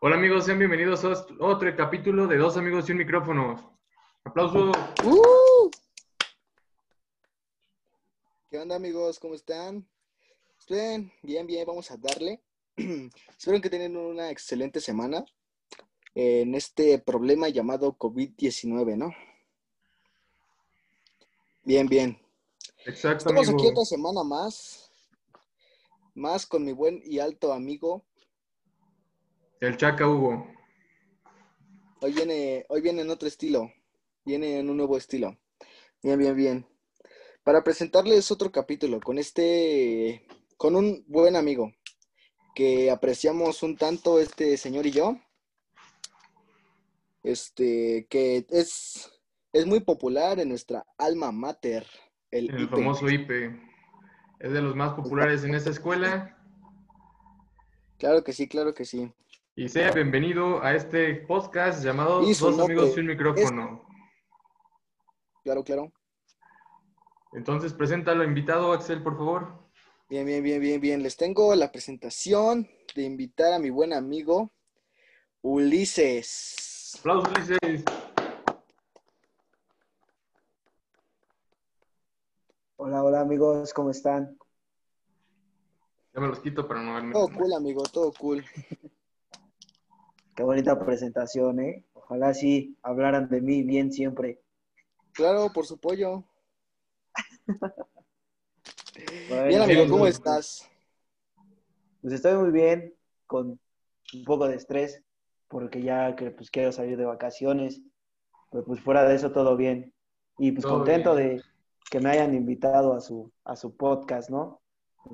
Hola amigos, sean bienvenidos a otro capítulo de Dos Amigos y un Micrófono. Aplauso. ¡Uh! ¿Qué onda amigos? ¿Cómo están? Bien, bien, bien, vamos a darle. Espero que tengan una excelente semana en este problema llamado COVID-19, ¿no? Bien, bien. Exacto. Estamos amigo. aquí otra semana más, más con mi buen y alto amigo. El Chaca Hugo. Hoy viene, hoy viene en otro estilo, viene en un nuevo estilo. Bien, bien, bien. Para presentarles otro capítulo con este, con un buen amigo que apreciamos un tanto este señor y yo. Este, que es, es muy popular en nuestra alma mater, el, famoso IPE. Es de los más populares en esta escuela. Claro que sí, claro que sí. Y sea bienvenido a este podcast llamado Dos Amigos y un Micrófono. Claro, claro. Entonces, preséntalo invitado, Axel, por favor. Bien, bien, bien, bien, bien. Les tengo la presentación de invitar a mi buen amigo Ulises. Aplausos, Ulises. Hola, hola amigos, ¿cómo están? Ya me los quito para no verme. Todo cool, amigo, todo cool. Qué bonita presentación, ¿eh? Ojalá sí hablaran de mí bien siempre. Claro, por su pollo. Bueno, Bien, amigo, ¿cómo bien. estás? Pues estoy muy bien, con un poco de estrés, porque ya que pues quiero salir de vacaciones, pero pues fuera de eso todo bien. Y pues Todo contento bien. de que me hayan invitado a su, a su podcast, ¿no?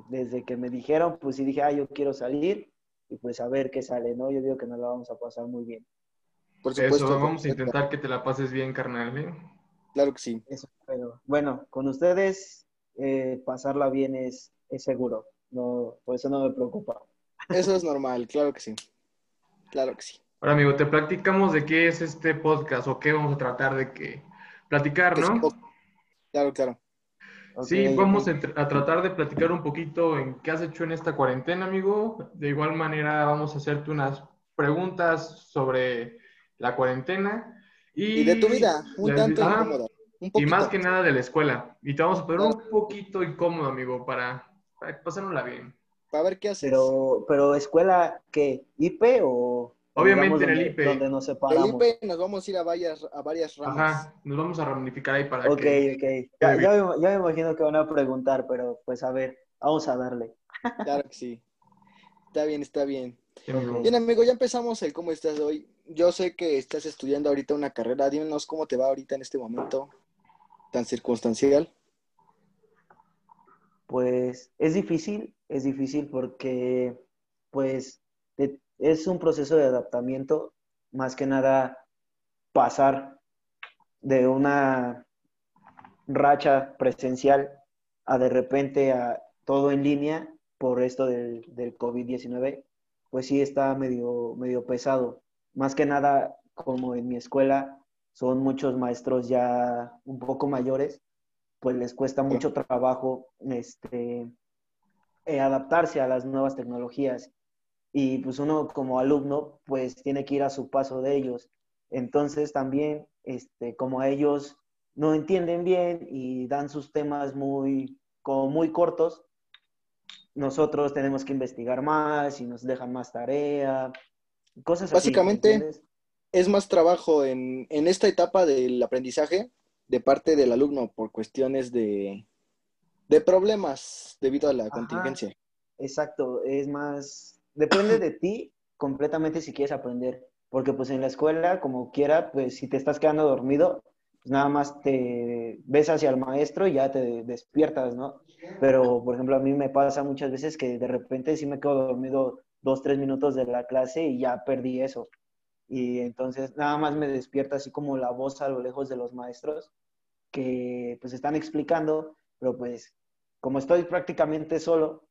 Desde que me dijeron, pues sí dije, ah, yo quiero salir y pues a ver qué sale, ¿no? Yo digo que nos la vamos a pasar muy bien. Por supuesto. Eso, vamos a intentar que te la pases bien, carnal. ¿eh? Claro que sí. Eso, pero bueno, con ustedes eh, pasarla bien es, es seguro. No, por eso no me preocupa. Eso es normal, claro que sí. Claro que sí. Ahora, amigo, te platicamos de qué es este podcast o qué vamos a tratar de que platicar, ¿no? poco- Claro, Sí, vamos a, tr- a tratar de platicar un poquito en qué has hecho en esta cuarentena, amigo. De igual manera, vamos a hacerte unas preguntas sobre la cuarentena y, Y de tu vida, un la- tanto. Un y más que nada de la escuela. Y te vamos a poner un poquito incómodo, amigo, para, para pasárnosla bien. Para ver qué haces. Pero, pero escuela, ¿qué? ¿IP o? Obviamente en el donde- IP. Donde nos El separamos. IPE nos vamos a ir a varias, a varias ramas. Ajá, nos vamos a ramificar ahí para Ok, que... ok. Ya, ya me, ya me imagino que van a preguntar, pero pues a ver, vamos a darle. Claro que sí. Está bien, está bien. Bien, amigo, ya empezamos el cómo estás hoy. Yo sé que estás estudiando ahorita una carrera. Dímenos cómo te va ahorita en este momento tan circunstancial. Pues es difícil, es difícil porque pues es un proceso de adaptamiento, más que nada pasar de una racha presencial a de repente a todo en línea por esto del, del COVID-19, pues sí está medio, medio pesado. Más que nada, como en mi escuela son muchos maestros ya un poco mayores, pues les cuesta mucho trabajo este, eh, adaptarse a las nuevas tecnologías. Y pues uno como alumno, pues tiene que ir a su paso de ellos. Entonces también, este, como ellos no entienden bien y dan sus temas muy, como muy cortos, nosotros tenemos que investigar más y nos dejan más tarea, cosas así, Básicamente. Es más trabajo en, en esta etapa del aprendizaje de parte del alumno por cuestiones de, de problemas debido a la Ajá. contingencia. Exacto, es más, depende de ti completamente si quieres aprender, porque pues en la escuela, como quiera, pues si te estás quedando dormido, pues nada más te ves hacia el maestro y ya te despiertas, ¿no? Pero, por ejemplo, a mí me pasa muchas veces que de repente sí me quedo dormido dos, tres minutos de la clase y ya perdí eso. Y entonces nada más me despierta así como la voz a lo lejos de los maestros que pues están explicando, pero pues como estoy prácticamente solo,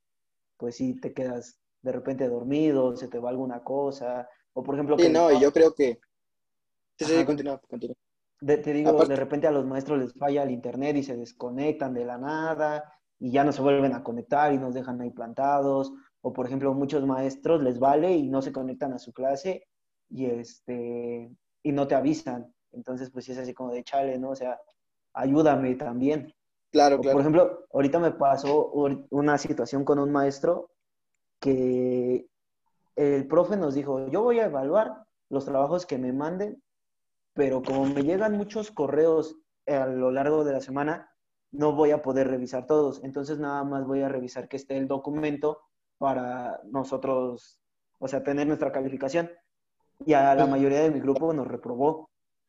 pues sí te quedas de repente dormido, se te va alguna cosa, o por ejemplo... Sí, que no, y yo creo que... Sí, sí, continúa, continúa. de- te digo, Aparte- de repente a los maestros les falla el internet y se desconectan de la nada y ya no se vuelven a conectar y nos dejan ahí plantados, O por ejemplo, muchos maestros les vale y no se conectan a su clase y, este, y no te avisan. Entonces, pues es así como de chale, ¿no? O sea, ayúdame también. Claro, claro. Por ejemplo, ahorita me pasó una situación con un maestro que el profe nos dijo, yo voy a evaluar los trabajos que me manden, pero como me llegan muchos correos a lo largo de la semana, no voy a poder revisar todos. Entonces nada más voy a revisar que esté el documento para nosotros, o sea, tener nuestra calificación. Y a la mayoría de mi grupo nos reprobó.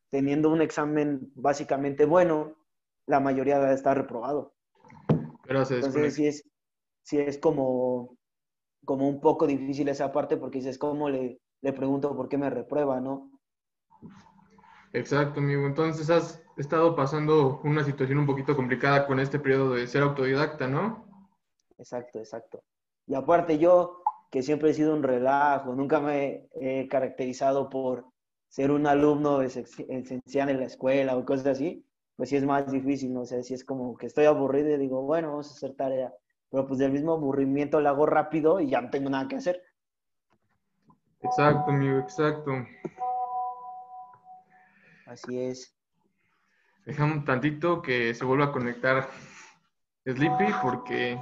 Teniendo un examen básicamente bueno, la mayoría está reprobado. Pero se Entonces sí es, sí es como, como un poco difícil esa parte porque dices, ¿cómo le, le pregunto por qué me reprueba, no? Exacto, amigo. Entonces has estado pasando una situación un poquito complicada con este periodo de ser autodidacta, ¿no? Exacto, exacto. Y aparte yo, que siempre he sido un relajo, nunca me he caracterizado por ser un alumno esencial en la escuela o cosas así, pues sí es más difícil, no sé, si es como que estoy aburrido y digo, bueno, vamos a hacer tarea, pero pues del mismo aburrimiento lo hago rápido y ya no tengo nada que hacer. Exacto, amigo, exacto. Así es. Dejamos un tantito que se vuelva a conectar Sleepy porque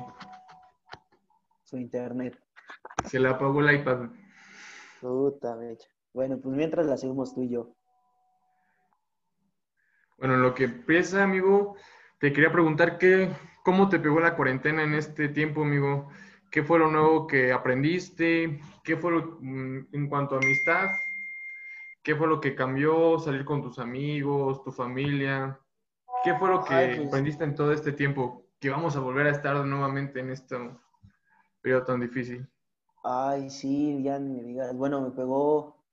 su internet. Se le apagó el iPad. Puta mecha. Bueno, pues mientras la seguimos tú y yo. Bueno, lo que empieza, amigo, te quería preguntar qué, cómo te pegó la cuarentena en este tiempo, amigo. ¿Qué fue lo nuevo que aprendiste? ¿Qué fue lo, mm, en cuanto a amistad? ¿Qué fue lo que cambió? ¿Salir con tus amigos, tu familia? ¿Qué fue lo que pues aprendiste en todo este tiempo? Que vamos a volver a estar nuevamente en este periodo tan difícil. Ay, sí, ya ni me digas. Bueno, me pegó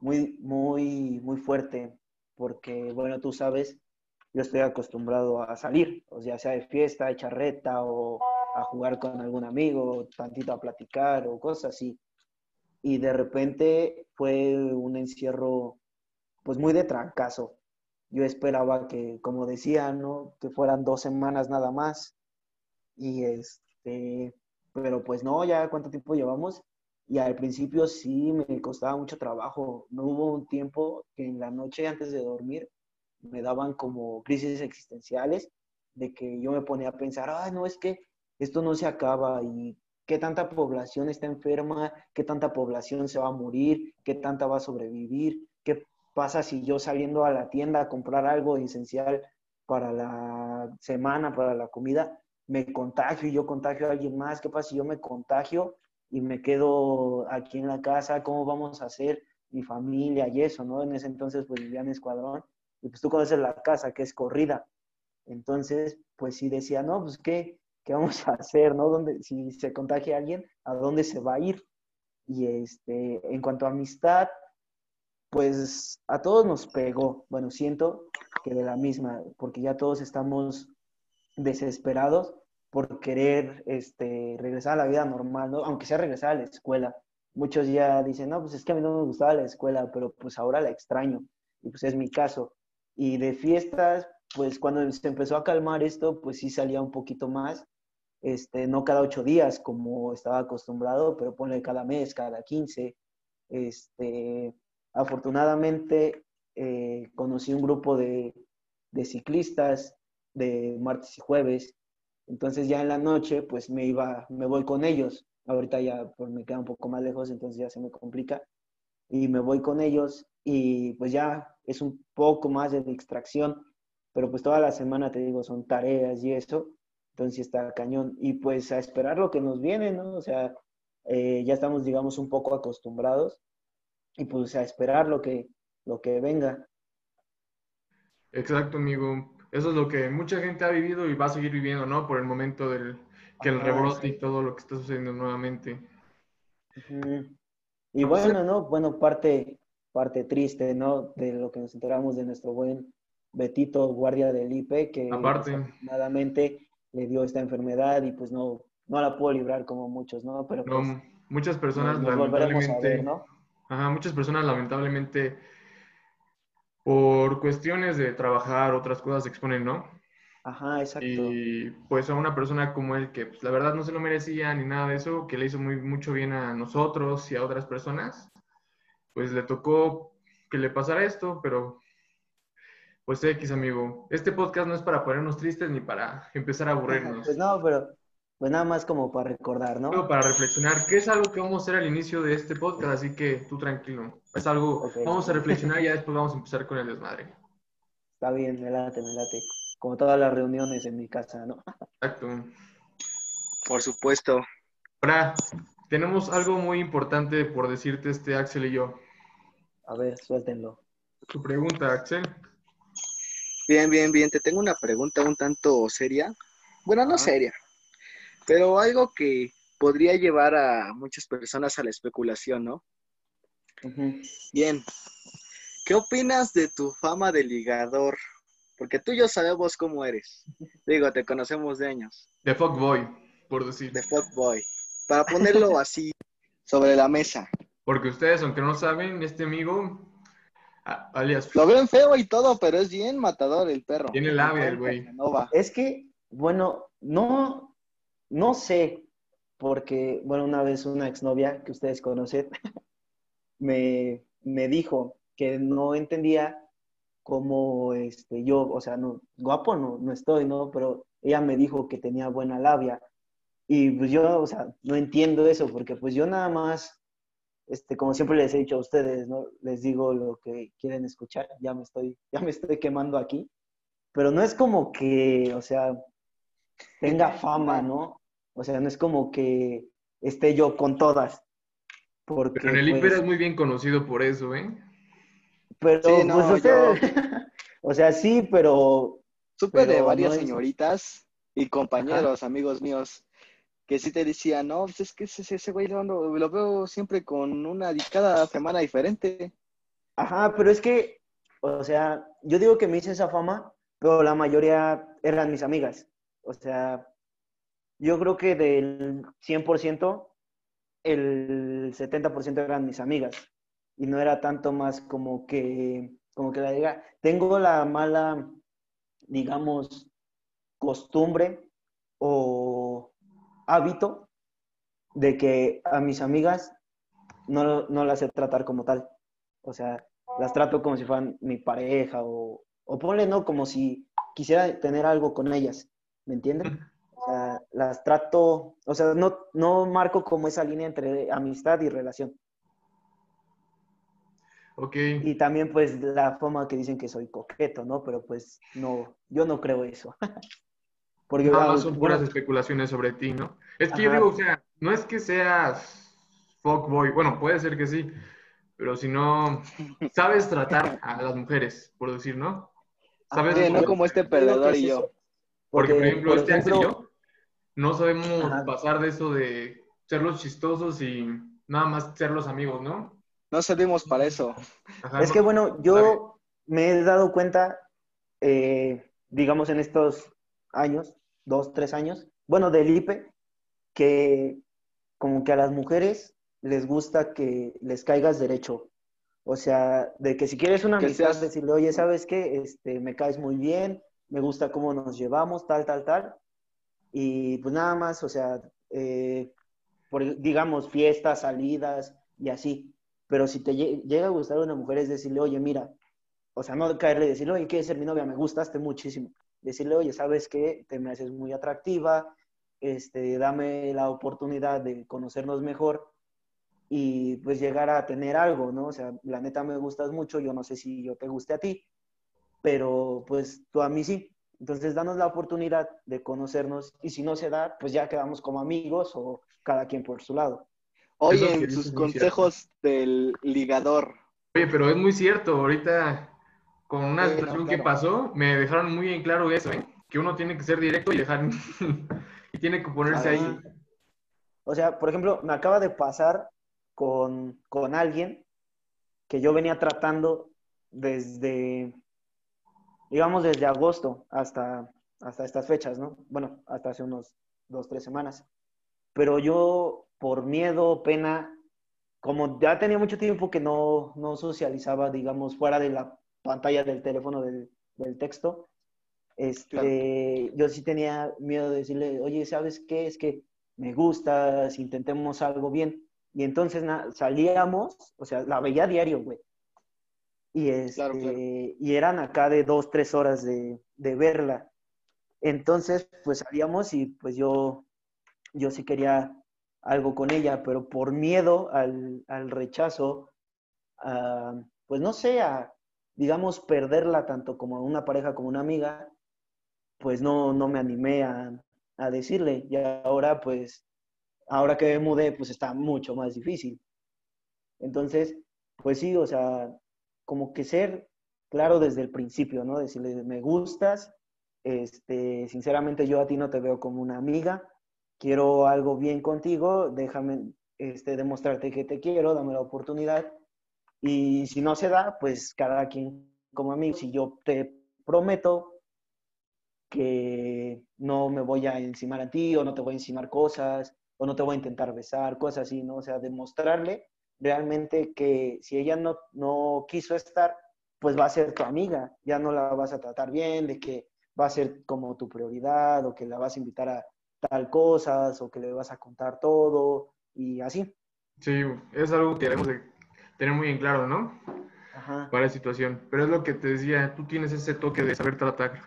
muy, muy, muy fuerte, porque, bueno, tú sabes, yo estoy acostumbrado a salir, o sea, sea de fiesta, de charreta, o a jugar con algún amigo, tantito a platicar, o cosas así y de repente fue un encierro pues muy de trancazo. Yo esperaba que, como decía, ¿no? Que fueran dos semanas nada más. Y este, pero pues no, ya cuánto tiempo llevamos. Y al principio sí me costaba mucho trabajo. No hubo un tiempo que en la noche antes de dormir me daban como crisis existenciales de que yo me ponía a pensar, ah, no, es que esto no se acaba y qué tanta población está enferma, qué tanta población se va a morir, qué tanta va a sobrevivir, qué pasa si yo saliendo a la tienda a comprar algo esencial para la semana, para la comida, me contagio y yo contagio a alguien más, qué pasa si yo me contagio y me quedo aquí en la casa, cómo vamos a hacer mi familia y eso, ¿no? En ese entonces pues vivía Escuadrón y pues tú conoces la casa que es corrida. Entonces, pues sí decía, no, pues qué, ¿qué vamos a hacer? ¿no? ¿Dónde, si se contagia alguien, ¿a dónde se va a ir? Y este, en cuanto a amistad, pues a todos nos pegó. Bueno, siento que de la misma, porque ya todos estamos desesperados por querer este, regresar a la vida normal, ¿no? Aunque sea regresar a la escuela. Muchos ya dicen, no, pues es que a mí no me gustaba la escuela, pero pues ahora la extraño. Y pues es mi caso. Y de fiestas, pues cuando se empezó a calmar esto, pues sí salía un poquito más, este, no cada ocho días como estaba acostumbrado, pero ponle cada mes, cada quince. Este, afortunadamente eh, conocí un grupo de, ciclistas de martes y jueves, entonces ya en la noche pues me iba, me voy con ellos. Ahorita ya pues, me queda un poco más lejos, entonces ya se me complica. Y me voy con ellos y pues ya es un poco más de extracción, pero pues toda la semana te digo, son tareas y eso. Entonces está cañón. Y pues a esperar lo que nos viene, ¿no? O sea, eh, ya estamos, digamos, un poco acostumbrados. Y pues a esperar lo que, lo que venga. Exacto, amigo. Eso es lo que mucha gente ha vivido y va a seguir viviendo, ¿no? Por el momento del que el rebrote y todo lo que está sucediendo nuevamente. Y bueno, ¿no? Bueno, parte, parte triste, ¿no? De lo que nos enteramos de nuestro buen Betito, guardia del IPE, que Aparte. desafortunadamente le dio esta enfermedad y pues no, no la puedo librar como muchos, ¿no? Pero pues, muchas personas lamentablemente, ¿no? Ajá, muchas personas lamentablemente por cuestiones de trabajar, otras cosas se exponen, ¿no? Ajá, exacto. Y pues a una persona como él que pues, la verdad no se lo merecía ni nada de eso, que le hizo muy, mucho bien a nosotros y a otras personas, pues le tocó que le pasara esto, pero pues X, amigo. Este podcast no es para ponernos tristes ni para empezar a aburrirnos. Pues no, pero pues nada más como para recordar, ¿no? Pero para reflexionar, que es algo que vamos a hacer al inicio de este podcast, así que tú tranquilo. Es algo, vamos a reflexionar y ya después vamos a empezar con el desmadre. Está bien, me late, me late. Como todas las reuniones en mi casa, ¿no? Exacto. Por supuesto. Ahora, tenemos algo muy importante por decirte este Axel y yo. A ver, suéltenlo. Tu pregunta, Axel. Bien, bien, bien. Te tengo una pregunta un tanto seria. Bueno, no seria, pero algo que podría llevar a muchas personas a la especulación, ¿no? Bien. ¿Qué opinas de tu fama de ligador? Porque tú y yo sabemos cómo eres. Digo, te conocemos de años. De Fuckboy, por decir. De fuckboy. Para ponerlo así sobre la mesa. Porque ustedes, aunque no saben, este amigo, alias, Lo ven feo y todo, pero es bien matador el perro. Tiene labia el güey. No va. Es que, bueno, no, no sé, porque, bueno, una vez una exnovia que ustedes conocen me, me dijo que no entendía cómo este, yo, o sea, no, guapo no, no estoy, ¿no? Pero ella me dijo que tenía buena labia. Y pues yo, o sea, no entiendo eso, porque pues yo nada más, este, como siempre les he dicho a ustedes, ¿no? Les digo lo que quieren escuchar, ya me estoy, ya me estoy quemando aquí, pero no es como que, o sea, tenga fama, ¿no? O sea, no es como que esté yo con todas. Porque, pero en el pues, es muy bien conocido por eso, ¿eh? Pero, Sí, no, pues ustedes, o sea, sí, pero Supe de varias no señoritas y compañeros, amigos míos, que sí te decían, no, pues es que ese, ese güey lo, lo veo siempre con una cada semana diferente. Ajá, pero es que, o sea, yo digo que me hice esa fama, pero la mayoría eran mis amigas. O sea, yo creo que del 100%, el 70% eran mis amigas. Y no era tanto más como que, como que la diga, tengo la mala, digamos, costumbre o hábito de que a mis amigas no, no las sé tratar como tal. O sea, las trato como si fueran mi pareja o, o ponle, ¿no? Como si quisiera tener algo con ellas, ¿me? O sea, las trato, o sea, no, no marco como esa línea entre amistad y relación. Y también pues la forma que dicen que soy coqueto, ¿no? Pero pues no, yo no creo eso. Porque Nada más son puras especulaciones sobre ti, ¿no? Es que yo digo, o sea, no es que seas fuckboy, bueno, puede ser que sí, pero si no sabes tratar a las mujeres, por decir, ¿no? Sabes, Ajá, no como este perdedor y yo. porque, por ejemplo, por este Axel y ejemplo, yo no sabemos Ajá. pasar de eso de ser los chistosos y nada más ser los amigos, ¿no? No servimos para eso. Ajá, Es no- que bueno, yo me he dado cuenta, eh, digamos en estos años, dos, tres años, bueno, del IPE, que como que a las mujeres les gusta que les caigas derecho. O sea, de que si quieres una amistad, seas- decirle, oye, ¿sabes qué? Este, me caes muy bien, me gusta cómo nos llevamos, tal, tal, tal. Y pues nada más, o sea, eh, por, digamos, fiestas, salidas y así. Pero si te lle- llega a gustar una mujer es decirle, oye, mira, o sea, no caerle y decirle, oye, ¿quieres ser mi novia? Me gustaste muchísimo. Decirle, oye, ¿sabes qué? Te me haces muy atractiva, este, dame la oportunidad de conocernos mejor y pues llegar a tener algo, ¿no? O sea, la neta me gustas mucho, yo no sé si yo te guste a ti, pero pues tú a mí sí. Entonces, danos la oportunidad de conocernos y si no se da, pues ya quedamos como amigos o cada quien por su lado. Oye, en sus consejos del ligador. Oye, pero es muy cierto, ahorita con una Sí, no, situación que pasó, me dejaron muy en claro eso, ¿eh? Que uno tiene que ser directo y dejar y tiene que ponerse ahí. Ah. O sea, por ejemplo, me acaba de pasar con, con alguien que yo venía tratando desde, digamos, desde agosto hasta, hasta estas fechas, ¿no? Bueno, hasta hace unos dos, tres semanas. Pero yo, por miedo, pena, como ya tenía mucho tiempo que no, no socializaba, digamos, fuera de la pantalla del teléfono del, del texto, este, yo sí tenía miedo de decirle, oye, ¿sabes qué? Es que me gustas, intentemos algo bien. Y entonces salíamos, o sea, la veía diario, güey. Y, este, y eran acá de dos, tres horas de, de, verla. Entonces, pues salíamos y pues yo, yo sí quería algo con ella, pero por miedo al, al rechazo, pues no sé, a, digamos, perderla tanto como una pareja como una amiga, pues no, no me animé a, a decirle. Y ahora, pues, ahora que me mudé, pues está mucho más difícil. Entonces, pues sí, o sea, como que ser claro desde el principio, ¿no? Decirle, me gustas, este, sinceramente yo a ti no te veo como una amiga, quiero algo bien contigo, déjame este, demostrarte que te quiero, dame la oportunidad. Y si no se da, pues cada quien como amigo, si yo te prometo que no me voy a encimar a ti o no te voy a encimar cosas o no te voy a intentar besar, cosas así, ¿no? O sea, demostrarle realmente que si ella no, no quiso estar, pues va a ser tu amiga, ya no la vas a tratar bien, de que va a ser como tu prioridad o que la vas a invitar a tal cosas o que le vas a contar todo y así. Sí, es algo que debemos de tener muy en claro, ¿no? Ajá. Para la situación. Pero es lo que te decía, tú tienes ese toque de saber tratar.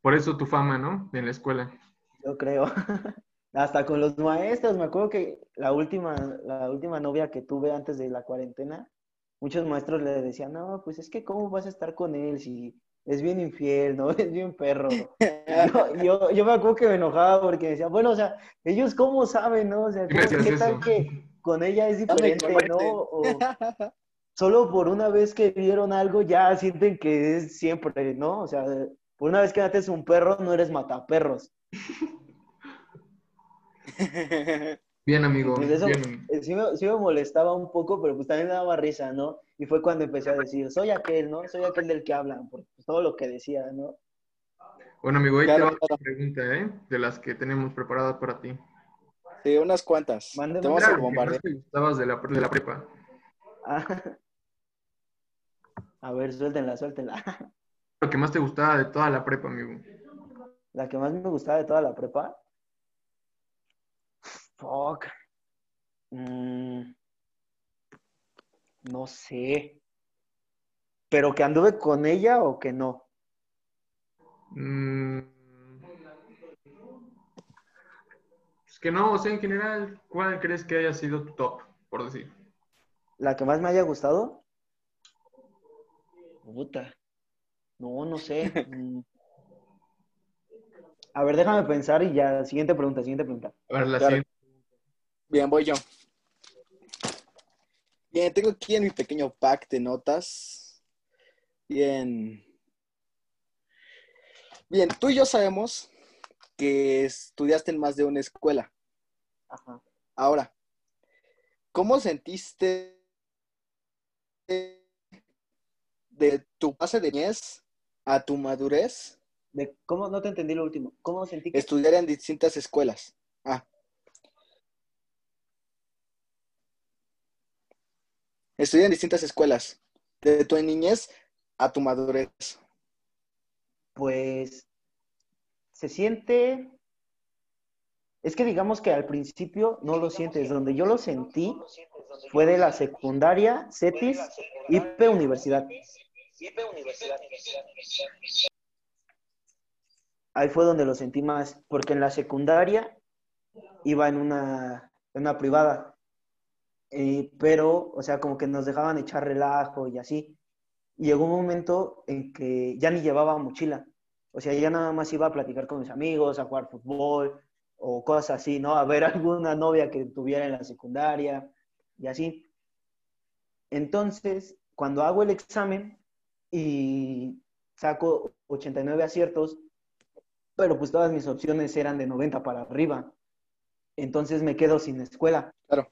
Por eso tu fama, ¿no? En la escuela. Yo creo. Hasta con los maestros, me acuerdo que la última, la última novia que tuve antes de la cuarentena, muchos maestros le decían, no, pues es que cómo vas a estar con él si es bien infiel, ¿no? Es bien perro. Yo, yo, me acuerdo que me enojaba porque decía, bueno, o sea, ellos cómo saben, ¿no? O sea, ¿qué tal que con ella es diferente, ¿no? O solo por una vez que vieron algo ya sienten que es siempre, ¿no? O sea, una vez que mates un perro, no eres mataperros. Bien, amigo. Pues eh, sí, me, molestaba un poco, pero pues también me daba risa, ¿no? Y fue cuando empecé a decir, soy aquel, ¿no? Soy aquel del que hablan, por pues, todo lo que decía, ¿no? Bueno, amigo, ahí te va una pregunta, ¿eh? De las que tenemos preparadas para ti. Sí, unas cuantas. Mándeme. Te vamos a bombardear. ¿Qué gustabas de la, de la prepa? Ah. A ver, suéltenla, suéltenla. lo que más te gustaba de toda la prepa, amigo? La que más me gustaba de toda la prepa. Fuck. Mm. no sé. ¿Pero que anduve con ella o que no? Mm. Es que no, o sea, en general, ¿cuál crees que haya sido tu top, por decir? ¿La que más me haya gustado? Puta. No, no sé. Mm. A ver, déjame pensar y ya, siguiente pregunta, siguiente pregunta. A ver, la siguiente. Bien, voy yo. Bien, tengo aquí en mi pequeño pack de notas. Bien. Bien, tú y yo sabemos que estudiaste en más de una escuela. Ajá. Ahora, ¿cómo sentiste de tu base de niñez a tu madurez. De, ¿Cómo? No te entendí lo último. ¿Cómo sentí que... Estudiar en distintas escuelas. Ah. Estudiar en distintas escuelas. De tu niñez a tu madurez. Pues se siente... Es que digamos que al principio no lo sientes. Donde yo lo sentí fue de la secundaria, CETIS, IP Universidad. Ahí fue donde lo sentí más, porque en la secundaria iba en una, privada, eh, pero, o sea, como que nos dejaban echar relajo y así. Y llegó un momento en que ya ni llevaba mochila, o sea, ya nada más iba a platicar con mis amigos, a jugar fútbol o cosas así, ¿no? A ver alguna novia que tuviera en la secundaria y así. Entonces, cuando hago el examen, y saco 89 aciertos, pero pues todas mis opciones eran de 90 para arriba. Entonces me quedo sin escuela. Claro.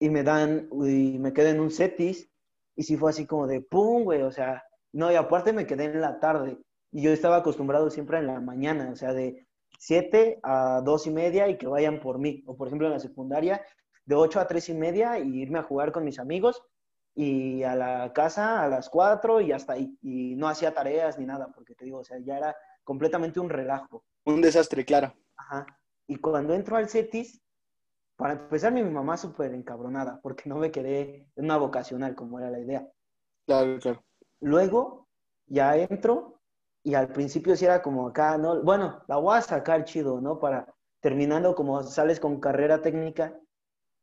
Y me dan, y me quedé en un CETIS, y sí fue así como de pum, güey, o sea, no, y aparte me quedé en la tarde, y yo estaba acostumbrado siempre en la mañana, o sea, de 7 a 2 y media y que vayan por mí, o por ejemplo en la secundaria, de 8 a 3 y media y irme a jugar con mis amigos, y a la casa a las 4 y hasta ahí. Y no hacía tareas ni nada, porque te digo, o sea, ya era completamente un relajo. Un desastre, claro. Ajá. Y cuando entro al CETIS, para empezar, mi mamá súper encabronada, porque no me quedé en una vocacional, como era la idea. Claro, claro. Luego, ya entro, y al principio sí era como acá, ¿no? Bueno, la voy a sacar chido, ¿no? Para terminando, como sales con carrera técnica,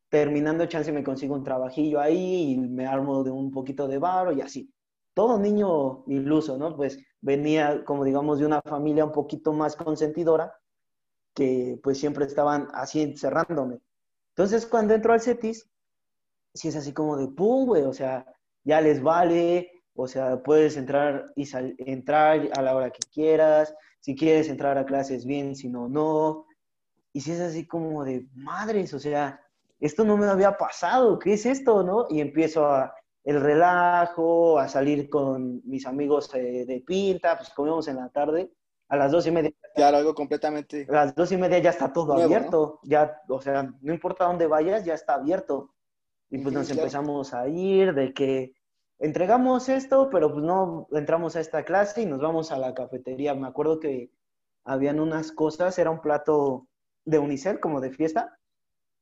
terminando chance me consigo un trabajillo ahí y me armo de un poquito de varo y así. Todo niño iluso, ¿no? Pues venía, como digamos, de una familia un poquito más consentidora, que pues siempre estaban así cerrándome. Entonces, cuando entro al CETIS, sí es así como de pum, güey, o sea, ya les vale, o sea, puedes entrar y entrar a la hora que quieras, si quieres entrar a clases bien, si no, no. Y si es así como de madres, o sea, esto no me había pasado, ¿qué es esto, no? Y empiezo a el relajo, a salir con mis amigos eh, de pinta, pues comemos en la tarde, a las dos y media. Claro, algo completamente. A las dos y media ya está todo abierto, ya, o sea, no importa dónde vayas, ya está abierto. Y pues nos empezamos a ir de que entregamos esto, pero pues no entramos a esta clase y nos vamos a la cafetería. Me acuerdo que habían unas cosas, era un plato de unicel, como de fiesta,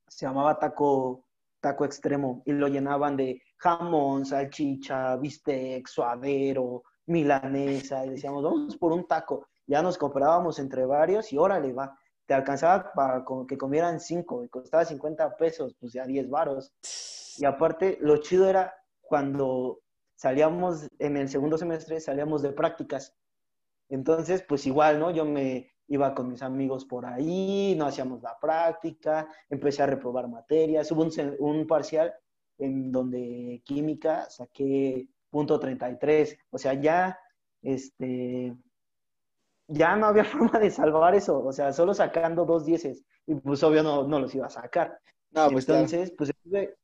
se llamaba taco, taco extremo y lo llenaban de jamón, salchicha, bistec, suadero, milanesa y decíamos, vamos por un taco. Ya nos comprábamos entre varios y órale, va. Te alcanzaba para que comieran cinco y costaba 50 pesos, pues ya 10 varos. Y aparte, lo chido era cuando salíamos en el segundo semestre, salíamos de prácticas. Entonces, pues igual, ¿no? Yo me iba con mis amigos por ahí, no hacíamos la práctica, empecé a reprobar materias. Hubo un, un parcial en donde química saqué punto 33. O sea, ya, este, ya no había forma de salvar eso. O sea, solo sacando dos dieces. Y pues obvio no, no los iba a sacar. No, pues Entonces, pues estuve,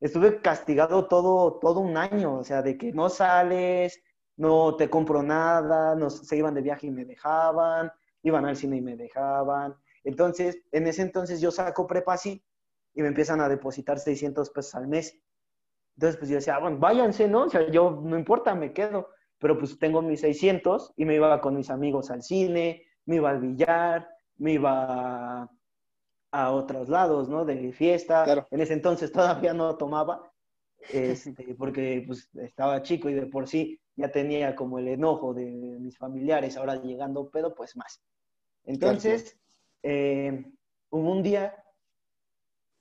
estuve castigado todo, todo un año, o sea, de que no sales, no te compro nada, no, se iban de viaje y me dejaban, iban al cine y me dejaban. Entonces, en ese entonces yo saco prepa así y me empiezan a depositar 600 pesos al mes. Entonces, pues yo decía, ah, bueno, váyanse, ¿no? O sea, yo no importa, me quedo. Pero pues tengo mis 600 y me iba con mis amigos al cine, me iba al billar, me iba a otros lados, ¿no? De fiesta. En ese entonces todavía no tomaba, este, porque pues, estaba chico y de por sí ya tenía como el enojo de mis familiares, ahora llegando pedo, pues más. Entonces, eh, hubo un día,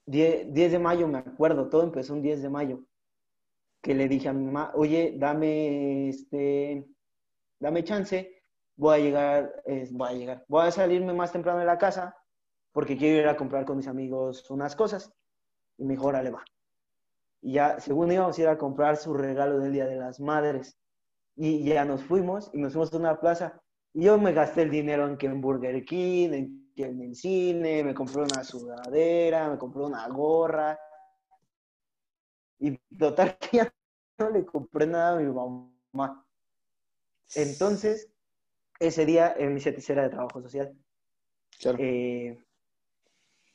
10, de mayo, me acuerdo, todo empezó un 10 de mayo, que le dije a mi mamá, oye, dame, este, dame chance, voy a llegar, voy a llegar, voy a salirme más temprano de la casa porque quiero ir a comprar con mis amigos unas cosas. Y me dijo, va. Y ya, según íbamos a ir a comprar su regalo del Día de las Madres. Y ya nos fuimos y nos fuimos a una plaza. Y yo me gasté el dinero en que en Burger King, en que en el cine, me compré una sudadera, me compré una gorra. Y total que ya no le compré nada a mi mamá. Entonces, ese día en mi ceticera de trabajo social. Claro. Eh,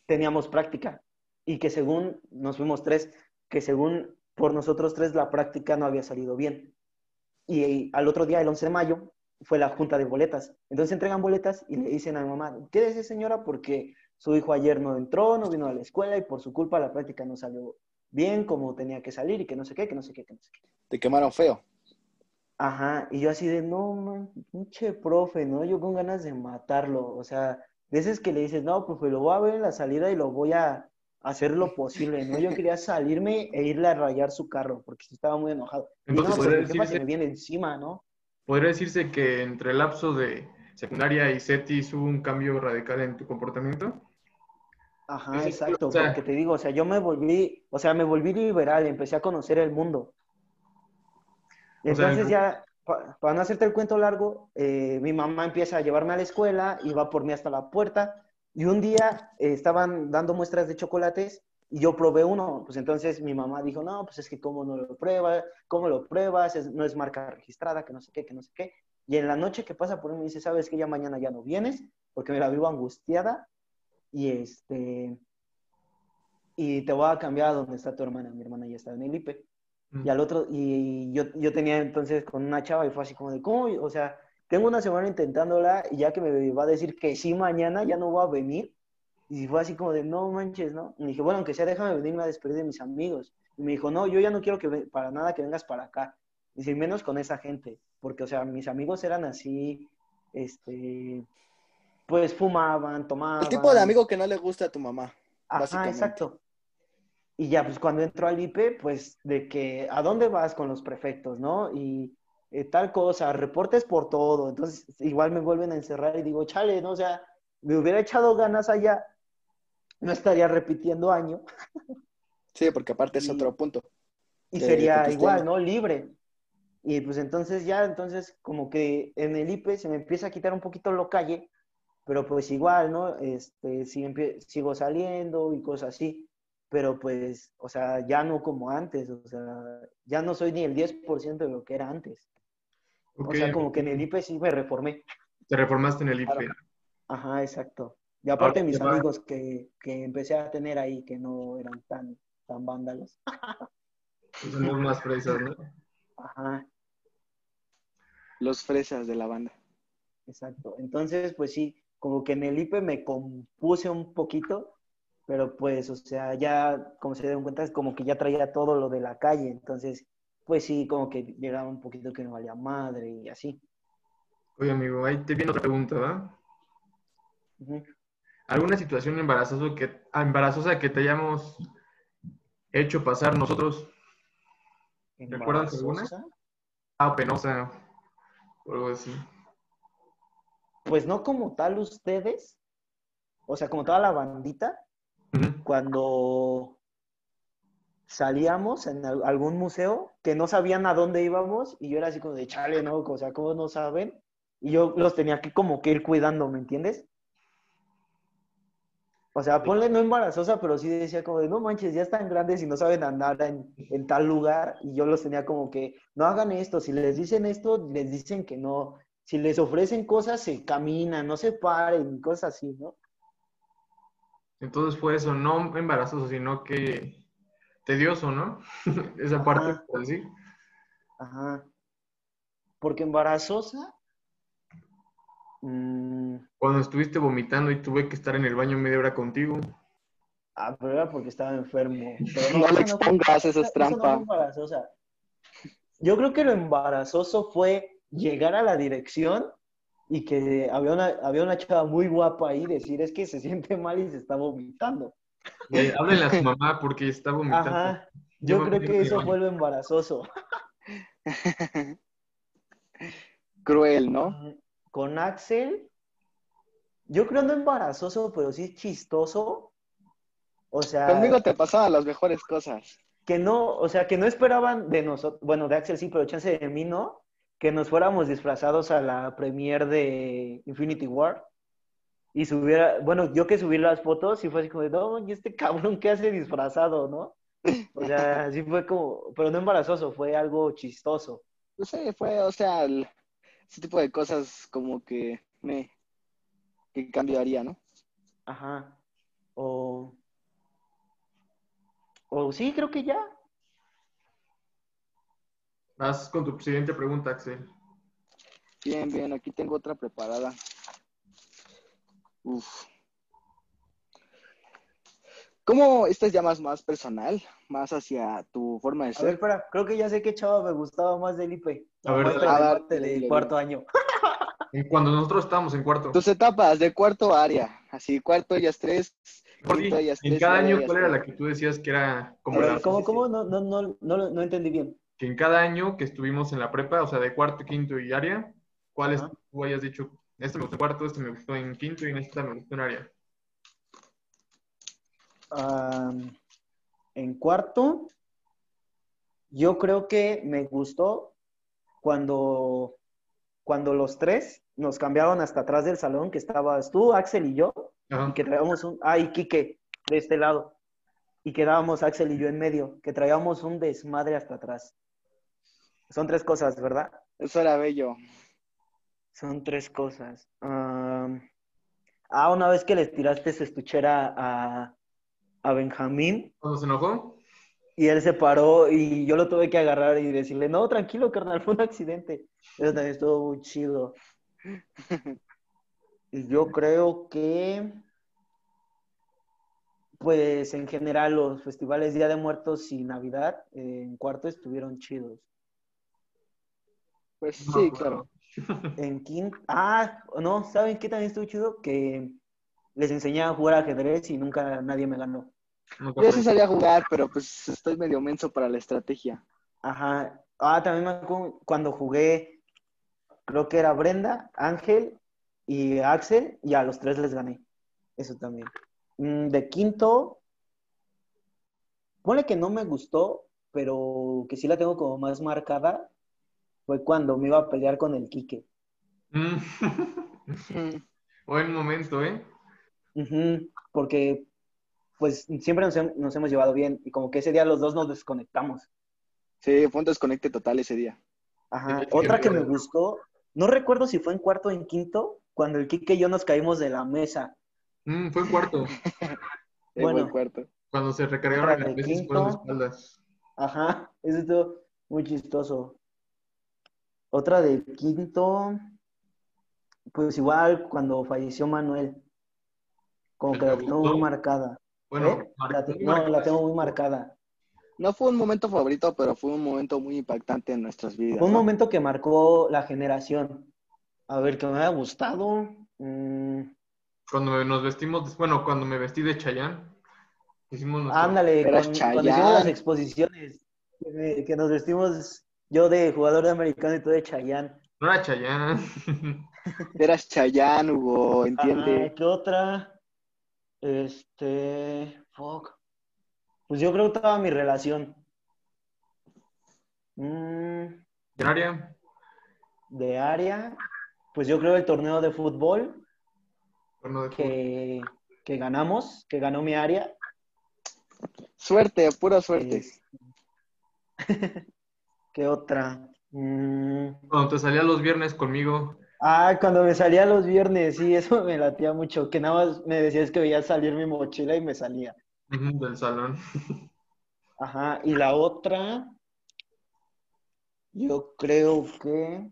teníamos práctica y que según nos fuimos tres, que según por nosotros tres la práctica no había salido bien. Y, al otro día, el 11 de mayo, fue la junta de boletas. Entonces entregan boletas y le dicen a mi mamá, quédese señora porque su hijo ayer no entró, no vino a la escuela y por su culpa la práctica no salió bien como tenía que salir y que no sé qué, que no sé qué, que no sé qué. Te quemaron feo. Ajá, y yo así de, no, man, pinche profe, ¿no? Yo con ganas de matarlo, o sea, veces que le dices, no, pues lo voy a ver en la salida y lo voy a hacer lo posible, ¿no? Yo quería salirme e irle a rayar su carro, porque estaba muy enojado. Entonces, no, pues, decirse, me viene encima, ¿no? Podría decirse que entre el lapso de secundaria y CETIS hubo un cambio radical en tu comportamiento. Ajá, exacto, porque te digo, o sea, yo me volví, o sea, me volví liberal, empecé a conocer el mundo. Entonces ya, para no hacerte el cuento largo, eh, mi mamá empieza a llevarme a la escuela y va por mí hasta la puerta. Y un día eh, estaban dando muestras de chocolates y yo probé uno. Pues entonces mi mamá dijo, no, pues es que cómo no lo pruebas, cómo lo pruebas, no es marca registrada, que no sé qué, que no sé qué. Y en la noche que pasa por mí me dice, sabes que ya mañana ya no vienes porque me la vivo angustiada y este y te voy a cambiar a donde está tu hermana. Mi hermana ya está en el IPE. Y al otro, y yo, yo tenía entonces con una chava y fue así como de, ¿cómo? O sea, tengo una semana intentándola y ya que me va a decir que sí mañana, ya no voy a venir. Y fue así como de, no manches, ¿no? Y dije, bueno, aunque sea, déjame venirme a despedir de mis amigos. Y me dijo, no, yo ya no quiero que para nada que vengas para acá. Y si menos con esa gente. Porque, o sea, mis amigos eran así, este, pues fumaban, tomaban. El tipo de amigo que no le gusta a tu mamá. Ajá, exacto. Y ya, pues cuando entró al IPE, pues de que, ¿a dónde vas con los prefectos, no? Y eh, tal cosa, reportes por todo. Entonces, igual me vuelven a encerrar y digo, chale, ¿no? O sea, me hubiera echado ganas allá, no estaría repitiendo año. Sí, porque aparte es otro punto. Y sería igual, ¿no? Libre. Y pues entonces ya, entonces como que en el IPE se me empieza a quitar un poquito lo calle, pero pues igual, ¿no? Este, sigo saliendo y cosas así pero pues, o sea, ya no como antes, o sea, ya no soy ni el 10% de lo que era antes. O sea, como que en el IPE sí me reformé. Te reformaste en el IPE. Ajá, exacto. Y aparte mis amigos que, que, empecé a tener ahí, que no eran tan, tan vándalos. Son más fresas, ¿no? Ajá. Los fresas de la banda. Exacto. Entonces, pues sí, como que en el IPE me compuse un poquito pero pues, o sea, ya, como se dieron cuenta, es como que ya traía todo lo de la calle, entonces, pues sí, como que llegaba un poquito que no valía madre y así. Oye, amigo, ahí te viene otra pregunta, ¿va? ¿Alguna situación embarazosa que, embarazosa que te hayamos hecho pasar nosotros? ¿Recuerdas alguna? Ah, penosa, o algo así. Pues no como tal ustedes, o sea, como toda la bandita, cuando salíamos en algún museo que no sabían a dónde íbamos y yo era así como de chale, ¿no? O sea, ¿cómo no saben? Y yo los tenía que como que ir cuidando, ¿me entiendes? O sea, ponle no embarazosa, pero sí decía como de, no manches, ya están grandes y no saben andar en, en, tal lugar. Y yo los tenía como que, no hagan esto. Si les dicen esto, les dicen que no. Si les ofrecen cosas, se caminan, no se paren, cosas así, ¿no? Entonces fue eso, no embarazoso, sino que tedioso, ¿no? Esa parte, por decir. Ajá. Porque embarazosa. Mm, Cuando estuviste vomitando y tuve que estar en el baño media hora contigo. Ah, pero era porque estaba enfermo. no, le expongas, esa es trampa. Yo creo que lo embarazoso fue llegar a la dirección y que había una, había una chava muy guapa ahí decir, es que se siente mal y se está vomitando. Eh, háblenle a su mamá porque está vomitando. Ajá. Yo, creo que eso fue lo embarazoso. Cruel, ¿no? Con Axel, yo creo no embarazoso, pero sí chistoso. O sea. Conmigo te pasaban las mejores cosas. Que no, o sea, que no esperaban de nosotros, bueno, de Axel sí, pero chance de mí no, que nos fuéramos disfrazados a la premiere de Infinity War y subiera, bueno, yo que subí las fotos y fue así como de, no, ¿y este cabrón qué hace disfrazado, no? O sea, así fue como, pero no embarazoso, fue algo chistoso. No sé, fue, o sea, ese tipo de cosas como que me, que cambiaría, ¿no? Ajá. O, o sí, creo que ya, Vas con tu siguiente pregunta, Axel. Bien, bien, aquí tengo otra preparada. Uf. ¿Cómo esta es ya más, más personal? Más hacia tu forma de ser. A ver, espera, creo que ya sé qué chava me gustaba más del IP. A ver, a del cuarto año. Cuando nosotros estábamos en cuarto. Tus etapas de cuarto área, así, cuarto y tres. en cada año, ¿cuál era la que tú decías que era como la... ¿Cómo, cómo? No, no, no, no, no entendí bien que en cada año que estuvimos en la prepa, o sea, de cuarto, quinto y área, ¿cuáles tú hayas dicho, este me gustó en cuarto, este me gustó en quinto y en este me gustó en área? en cuarto, yo creo que me gustó cuando, cuando los tres nos cambiaron hasta atrás del salón, que estabas tú, Axel y yo, y que traíamos un, ah, y Quique, de este lado, y quedábamos Axel y yo en medio, que traíamos un desmadre hasta atrás. Son tres cosas, ¿verdad? Eso era bello. Son tres cosas. ah, una vez que le tiraste su estuchera a, a Benjamín. ¿Cuándo se enojó? Y él se paró y yo lo tuve que agarrar y decirle, no, tranquilo, carnal, fue un accidente. Eso también estuvo muy chido. Y yo creo que, pues en general, los festivales Día de Muertos y Navidad eh, en cuarto estuvieron chidos. Pues No sí, claro. En quinto, ah, no, ¿saben qué también estuvo chido? Que les enseñé a jugar ajedrez y nunca nadie me ganó. Yo sí sabía jugar, pero pues estoy medio menso para la estrategia. Ajá. Ah, también me acuerdo cuando jugué, creo que era Brenda, Ángel y Axel, y a los tres les gané. Eso también. Mm, De quinto, pone que no me gustó, pero que sí la tengo como más marcada, fue cuando me iba a pelear con el Quique. Mm. Buen momento, ¿eh? Ujú, porque pues siempre nos, hem- nos hemos llevado bien y como que ese día los dos nos desconectamos. Sí, fue un desconecte total ese día. Ajá. Sí, Otra que me gustó, no recuerdo si fue en cuarto o en quinto, cuando el Quique y yo nos caímos de la mesa. Mm, fue en cuarto, Sí, Bueno. buen cuarto. cuando se recargaron las veces y fueron de quinto. espaldas. Ajá, eso estuvo muy chistoso. Otra de quinto, pues igual cuando falleció Manuel, como ¿Te que la tengo muy marcada. Bueno, ¿Eh? La no, la tengo muy marcada. No fue un momento favorito, pero fue un momento muy impactante en nuestras vidas. Fue un ¿no? momento que marcó la generación. A ver, que me haya gustado. mm, Cuando nos vestimos, bueno, cuando me vestí de Chayán, hicimos nuestro... ándale, cuando hicimos las exposiciones, que, que nos vestimos yo de jugador de americano y tú de Chayán. No era Chayán. Eras Chayán, Hugo, Ah, entiende. ¿qué otra? Este. Fuck. Pues yo creo que toda mi relación. Mm, Diaria. de área. Pues yo creo el torneo de fútbol Bueno, de fútbol. que, que ganamos, que ganó mi área. Suerte, pura suerte. Es- ¿Qué otra? Mm, Cuando te salía los viernes conmigo. Ah, cuando me salía los viernes, sí, eso me latía mucho. Que nada más me decías que veía salir mi mochila y me salía. del salón. Ajá, y la otra, yo creo que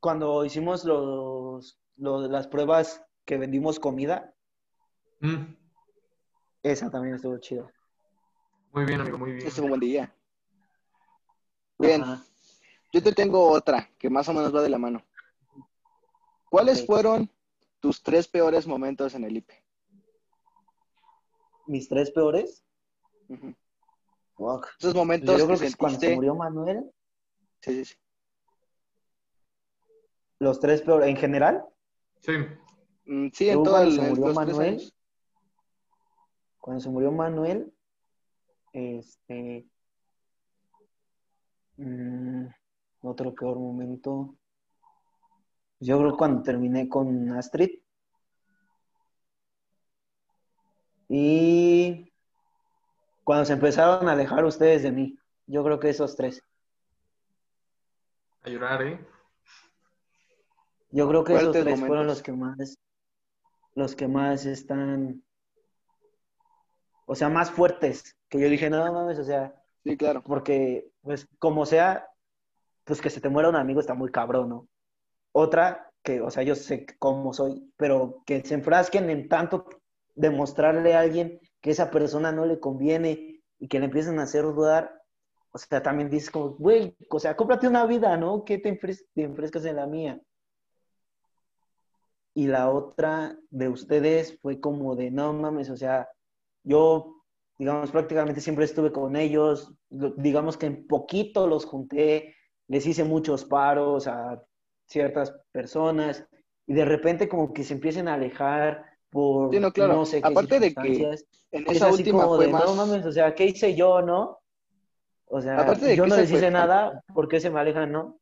cuando hicimos los, los- las pruebas que vendimos comida, Mm, esa también estuvo chido. Muy bien, amigo, muy bien. Es un buen día. Bien, Ajá. yo te tengo otra que más o menos va de la mano. ¿Cuáles fueron tus tres peores momentos en el IPE? Mis tres peores. Fuck. Esos momentos yo creo que cuando se murió Manuel, Sí, sí, sí. los tres peores, en general, Sí. Mm, sí, en todo cuando el, se murió los tres Manuel, años. cuando se murió Manuel, este, mm, otro peor momento, yo creo cuando terminé con Astrid. Y cuando se empezaron a alejar ustedes de mí, yo creo que esos tres, A llorar, ¿eh? yo creo que esos tres fueron los que más, los que más están, o sea, más fuertes, que yo dije, no mames, o sea, Sí, claro. porque, pues, como sea, pues que se te muera un amigo está muy cabrón, ¿no? Otra, que, o sea, yo sé cómo soy, pero que se enfrasquen en tanto demostrarle a alguien que esa persona no le conviene y que le empiecen a hacer dudar, o sea, también dices como, güey, o sea, cómprate una vida, ¿no? Que te, te enfrescas en la mía. Y la otra de ustedes fue como de, no mames, o sea, yo, digamos, prácticamente siempre estuve con ellos, lo- digamos que en poquito los junté, les hice muchos paros a ciertas personas y de repente como que se empiecen a alejar por Sí, no, claro. no sé qué Aparte de que. En Es esa así última como fue de, más. no mames, o sea, ¿qué hice yo, no? O sea, Aparte de yo que no les fue- hice nada, ¿por qué se me alejan, no?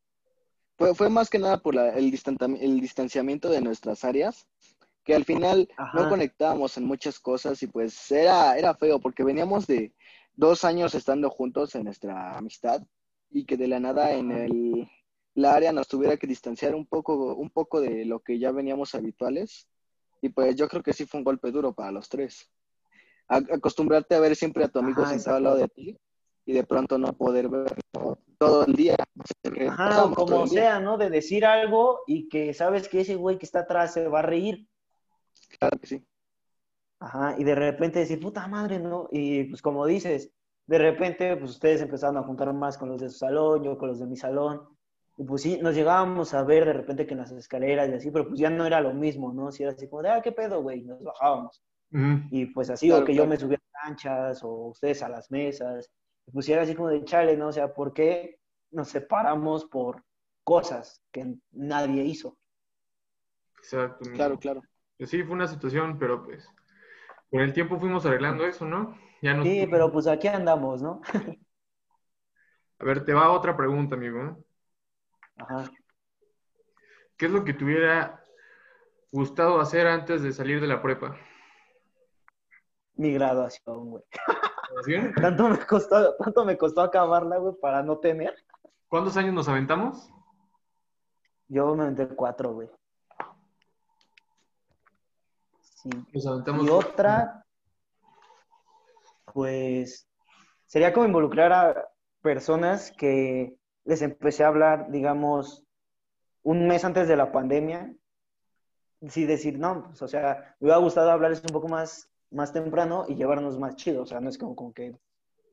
Fue, fue más que nada por la- el, distan- el distanciamiento de nuestras áreas, que al final Ajá. no conectábamos en muchas cosas y pues era, era feo porque veníamos de dos años estando juntos en nuestra amistad y que de la nada en el, la área nos tuviera que distanciar un poco, un poco de lo que ya veníamos habituales y pues yo creo que sí fue un golpe duro para los tres. A- acostumbrarte a ver siempre a tu amigo Ajá, sentado al lado de ti y de pronto no poder verlo todo el día. Ajá, como día. sea, ¿no? De decir algo y que sabes que ese güey que está atrás se va a reír. Claro que sí. Ajá, y de repente decir, puta madre, ¿no? Y pues como dices, de repente, pues ustedes empezaron a juntar más con los de su salón, yo con los de mi salón. Y pues sí, nos llegábamos a ver de repente que en las escaleras y así, pero pues ya no era lo mismo, ¿no? Si era así como de, ah, qué pedo, güey, y nos bajábamos. Y pues así, Claro, o que claro. yo me subía a canchas, o ustedes a las mesas. Y pues era así como de chale, ¿no? O sea, ¿por qué nos separamos por cosas que nadie hizo? Exacto. Claro, claro. Sí, fue una situación, pero pues con el tiempo fuimos arreglando eso, ¿no? Ya nos... Sí, pero pues aquí andamos, ¿no? A ver, te va otra pregunta, amigo. Ajá. ¿Qué es lo que te hubiera gustado hacer antes de salir de la prepa? Mi graduación, güey. ¿Sí? Tanto me costó, tanto me costó acabarla, güey, para no tener. ¿Cuántos años nos aventamos? Yo me aventé cuatro, güey. Sí. Y otra, pues, sería como involucrar a personas que les empecé a hablar, digamos, un mes antes de la pandemia. Sí, decir, no, pues, o sea, me hubiera gustado hablarles un poco más, más temprano y llevarnos más chido. O sea, no es como, como que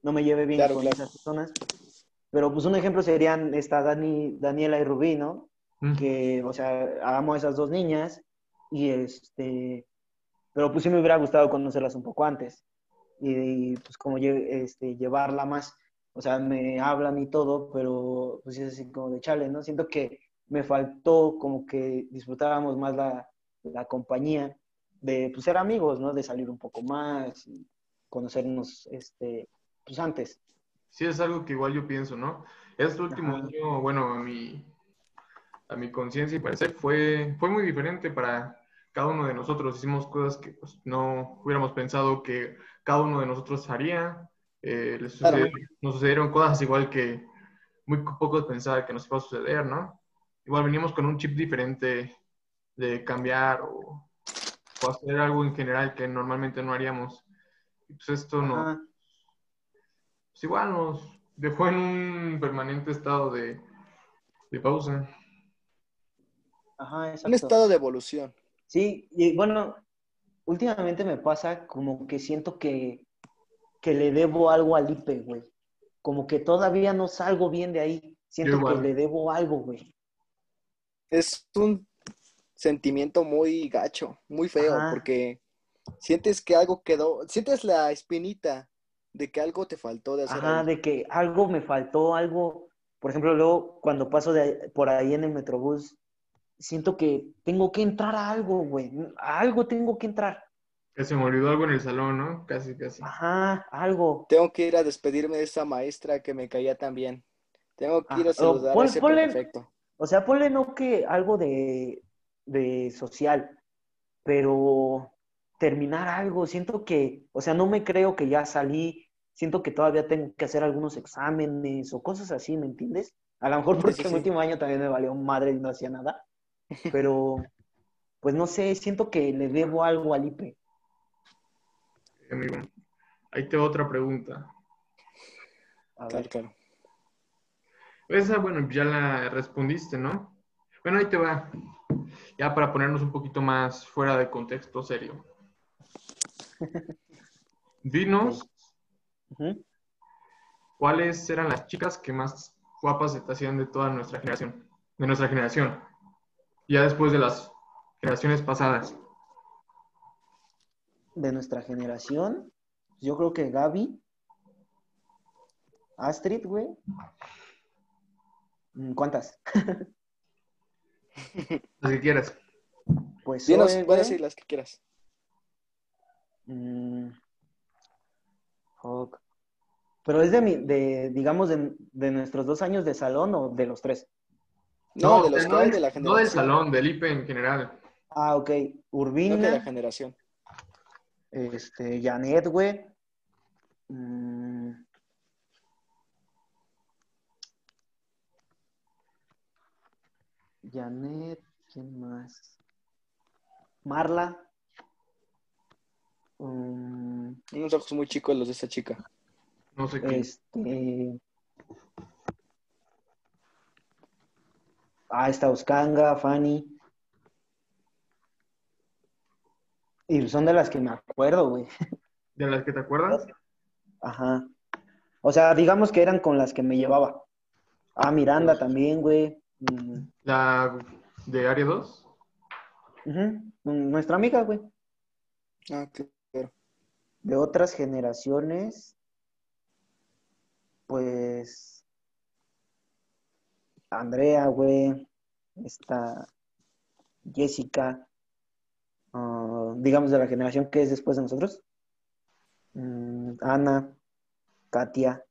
no me lleve bien Claro, con claro. esas personas. Pero pues un ejemplo serían esta Dani, Daniela y Rubí, ¿no? Mm. que, o sea, amo a esas dos niñas y este, pero pues sí me hubiera gustado conocerlas un poco antes y, pues como este, llevarla más, o sea, me hablan y todo, pero pues es así como de chale, ¿no? Siento que me faltó como que disfrutáramos más la, la compañía de pues, ser amigos, ¿no? De salir un poco más y conocernos, este, pues antes. Sí, es algo que igual yo pienso, ¿no? Este último Ajá. año, bueno, a mi, a mi conciencia y parecer, fue, fue muy diferente para cada uno de nosotros. Hicimos cosas que pues, no hubiéramos pensado que cada uno de nosotros haría. Eh, les Claro. sucede- nos sucedieron cosas igual que muy pocos pensaban que nos iba a suceder, ¿no? Igual veníamos con un chip diferente de cambiar o, o hacer algo en general que normalmente no haríamos. Y pues esto no, pues igual nos dejó en un permanente estado de, de pausa. Ajá, Un exacto. estado de evolución. Sí, y bueno, últimamente me pasa como que siento que, que le debo algo al IPE, güey. Como que todavía no salgo bien de ahí. Siento que le debo algo, güey. Es un sentimiento muy gacho, muy feo, Ajá. porque sientes que algo quedó, sientes la espinita de que algo te faltó de hacer. Ajá, de que algo me faltó, algo. Por ejemplo, luego cuando paso de por ahí en el Metrobús, siento que tengo que entrar a algo, güey. A algo tengo que entrar. Que se me olvidó algo en el salón, ¿no? Casi, casi. Ajá, algo. Tengo que ir a despedirme de esa maestra que me caía tan bien. Tengo que ir a saludar pon- a ese ponle- perfecto. O sea, ponle no que algo de, de social, pero terminar algo, siento que, o sea, no me creo que ya salí, siento que todavía tengo que hacer algunos exámenes o cosas así, ¿me entiendes? A lo mejor Sí, porque sí, el último año también me valió madre y no hacía nada, pero pues no sé, siento que le debo algo al IPE. Amigo. Ahí te otra pregunta. A ver, claro. Esa, bueno, ya la respondiste, ¿no? Bueno, ahí te va. Ya para ponernos un poquito más fuera de contexto serio. Dinos cuáles eran las chicas que más guapas se te hacían de toda nuestra generación. De nuestra generación. Ya después de las generaciones pasadas. de nuestra generación, yo creo que Gaby, Astrid, güey. Mm, ¿Cuántas? Las que quieras. Pues Dinos, Zoe, puedes güey. decir las que quieras. Mm, fuck. Pero es de mi, de, digamos, de, de nuestros dos años de salón o de los tres. No, de los no que hay del- de la No generación. del salón, del IPE en general. Ah, ok. No que de la Urbina, generación. este, Janet, güey. Mm. Janet, ¿quién más? Marla. Mm, Unos ojos muy chicos los de esa chica. No sé qué. este. Ah, está Oscanga, Fanny. Y son de las que me acuerdo, güey. ¿De las que te acuerdas? Ajá. O sea, digamos que eran con las que me llevaba. Ah, Miranda también, güey. ¿La de Área 2? ujú, Nuestra amiga, güey. Ah, claro. De otras generaciones, pues Andrea, güey, está Jessica, ah, digamos de la generación que es después de nosotros, Mm, Ana, Katia,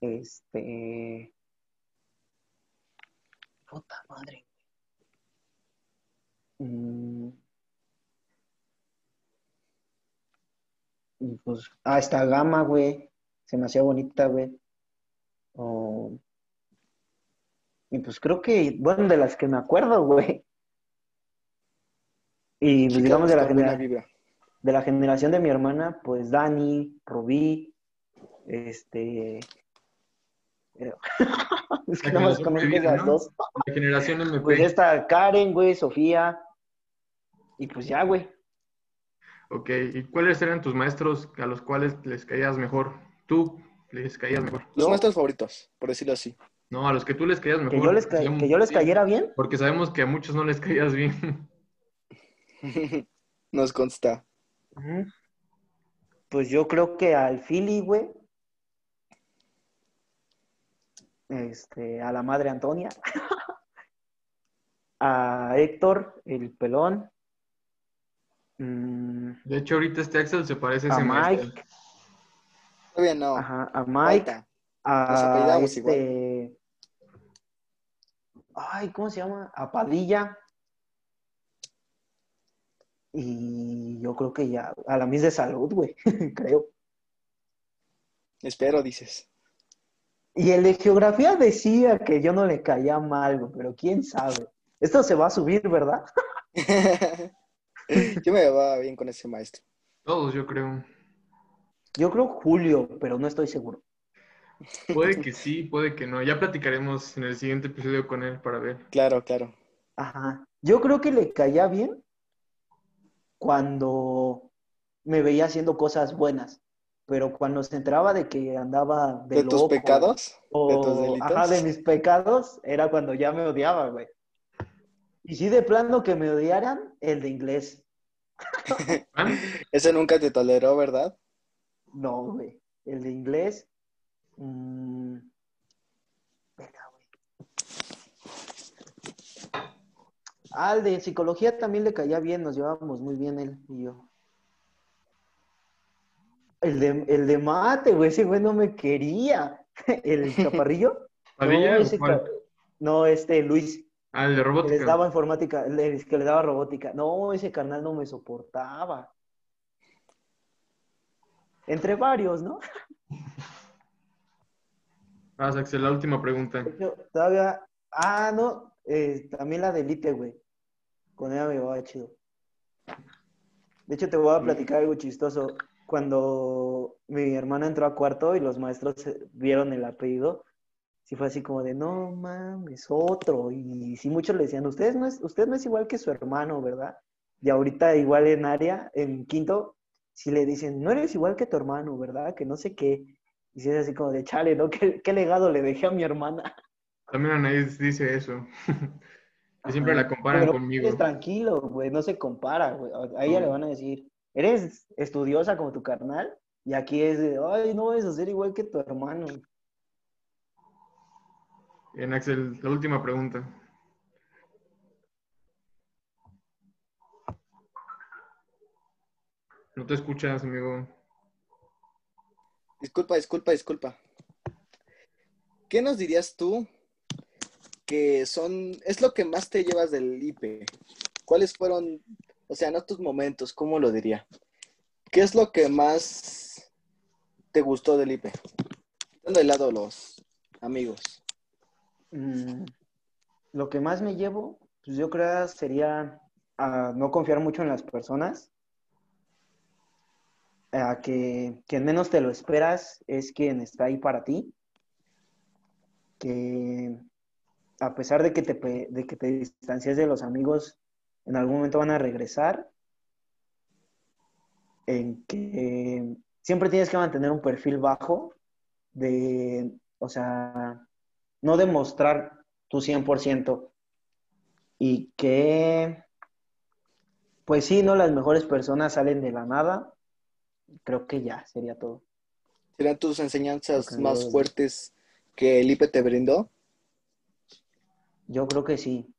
este, puta madre. Mm, y pues, ah, está Gama, güey, se me hacía bonita, güey. Oh, y pues creo que, bueno, de las que me acuerdo, güey. Y pues, digamos de la, genera- vibra. de la generación de mi hermana, pues Dani, Rubí, este... eh, es que nada más conozco esas ¿no? dos. La generación MP. Pues esta Karen, güey, Sofía. Y pues ya, güey. Ok, ¿y cuáles eran tus maestros a los cuales les caías mejor? Tú les caías mejor. ¿Yo? maestros favoritos, por decirlo así. No, a los que tú les caías mejor. Que yo les, ca- que yo les cayera bien. Porque sabemos que a muchos no les caías bien. Nos consta. Pues yo creo que al Philly, güey. Este, a la madre Antonia. a Héctor, el pelón. Mm, De hecho, ahorita este Axel se parece a ese maestro. Mike. Todavía no. Ajá, a Mike. Falta. A este... Ay, ¿cómo se llama? A Padilla. Y yo creo que ya, a la mis de salud, güey, creo. Espero, dices. Y el de geografía decía que yo no le caía mal, güey, pero quién sabe. Esto se va a subir, ¿verdad? Yo me llevaba bien con ese maestro. Todos, yo creo. Yo creo Julio, pero no estoy seguro. Puede que sí, puede que no. Ya platicaremos en el siguiente episodio con él para ver. Claro, claro. Ajá. Yo creo que le caía bien cuando me veía haciendo cosas buenas, pero cuando se enteraba de que andaba de, ¿De tus pecados? o de tus delitos? ajá, de mis pecados, era cuando ya me odiaba, güey. Y sí, de plano que me odiaran, el de inglés. ¿Van? Ese nunca te toleró, ¿verdad? No, güey. El de inglés. Mm, Venga, güey. Al de psicología también le caía bien, nos llevábamos muy bien él y yo. El de, el de mate, güey, ese güey no me quería. ¿El chaparrillo? ¿Padilla no, ese este Luis, Ah, el de que les robótica. daba informática, el que le daba robótica. No, ese carnal no me soportaba. Entre varios, ¿no? Vas, Axel, la última pregunta. De hecho, todavía. Ah, no. eh, también la de Elite, güey. Con ella me llevaba chido. De hecho, te voy a platicar algo chistoso. Cuando mi hermana entró a cuarto y los maestros eh, vieron el apellido, sí fue así como de, no mames, otro. Y sí, muchos le decían, usted no es, usted no es igual que su hermano, ¿verdad? Y ahorita, igual en área, en quinto, sí le dicen, no eres igual que tu hermano, ¿verdad? Que no sé qué. Y sí es así como de, chale, ¿no? ¿Qué, qué legado le dejé a mi hermana? También Anaís dice eso. que siempre la comparan Pero conmigo. Es tranquilo, güey, no se compara, güey. A ella No. le van a decir, eres estudiosa como tu carnal, y aquí es de, ay, no vas a ser igual que tu hermano. Bien, Axel, la última pregunta. No te escuchas, amigo. Disculpa, disculpa, disculpa. ¿Qué nos dirías tú que son, es lo que más te llevas del IPE? ¿Cuáles fueron, o sea, no tus momentos, cómo lo diría? ¿Qué es lo que más te gustó del IPE? Dando de lado los amigos. Mm, lo que más me llevo, pues yo creo sería a no confiar mucho en las personas, a que quien menos te lo esperas es quien está ahí para ti, que a pesar de que te, de que te distancias de los amigos, en algún momento van a regresar, en que siempre tienes que mantener un perfil bajo de, o sea, no demostrar tu 100% y que, pues sí, no, las mejores personas salen de la nada. Creo que ya sería todo. ¿Serán tus enseñanzas más fuertes que el IPE te brindó? Yo creo que sí.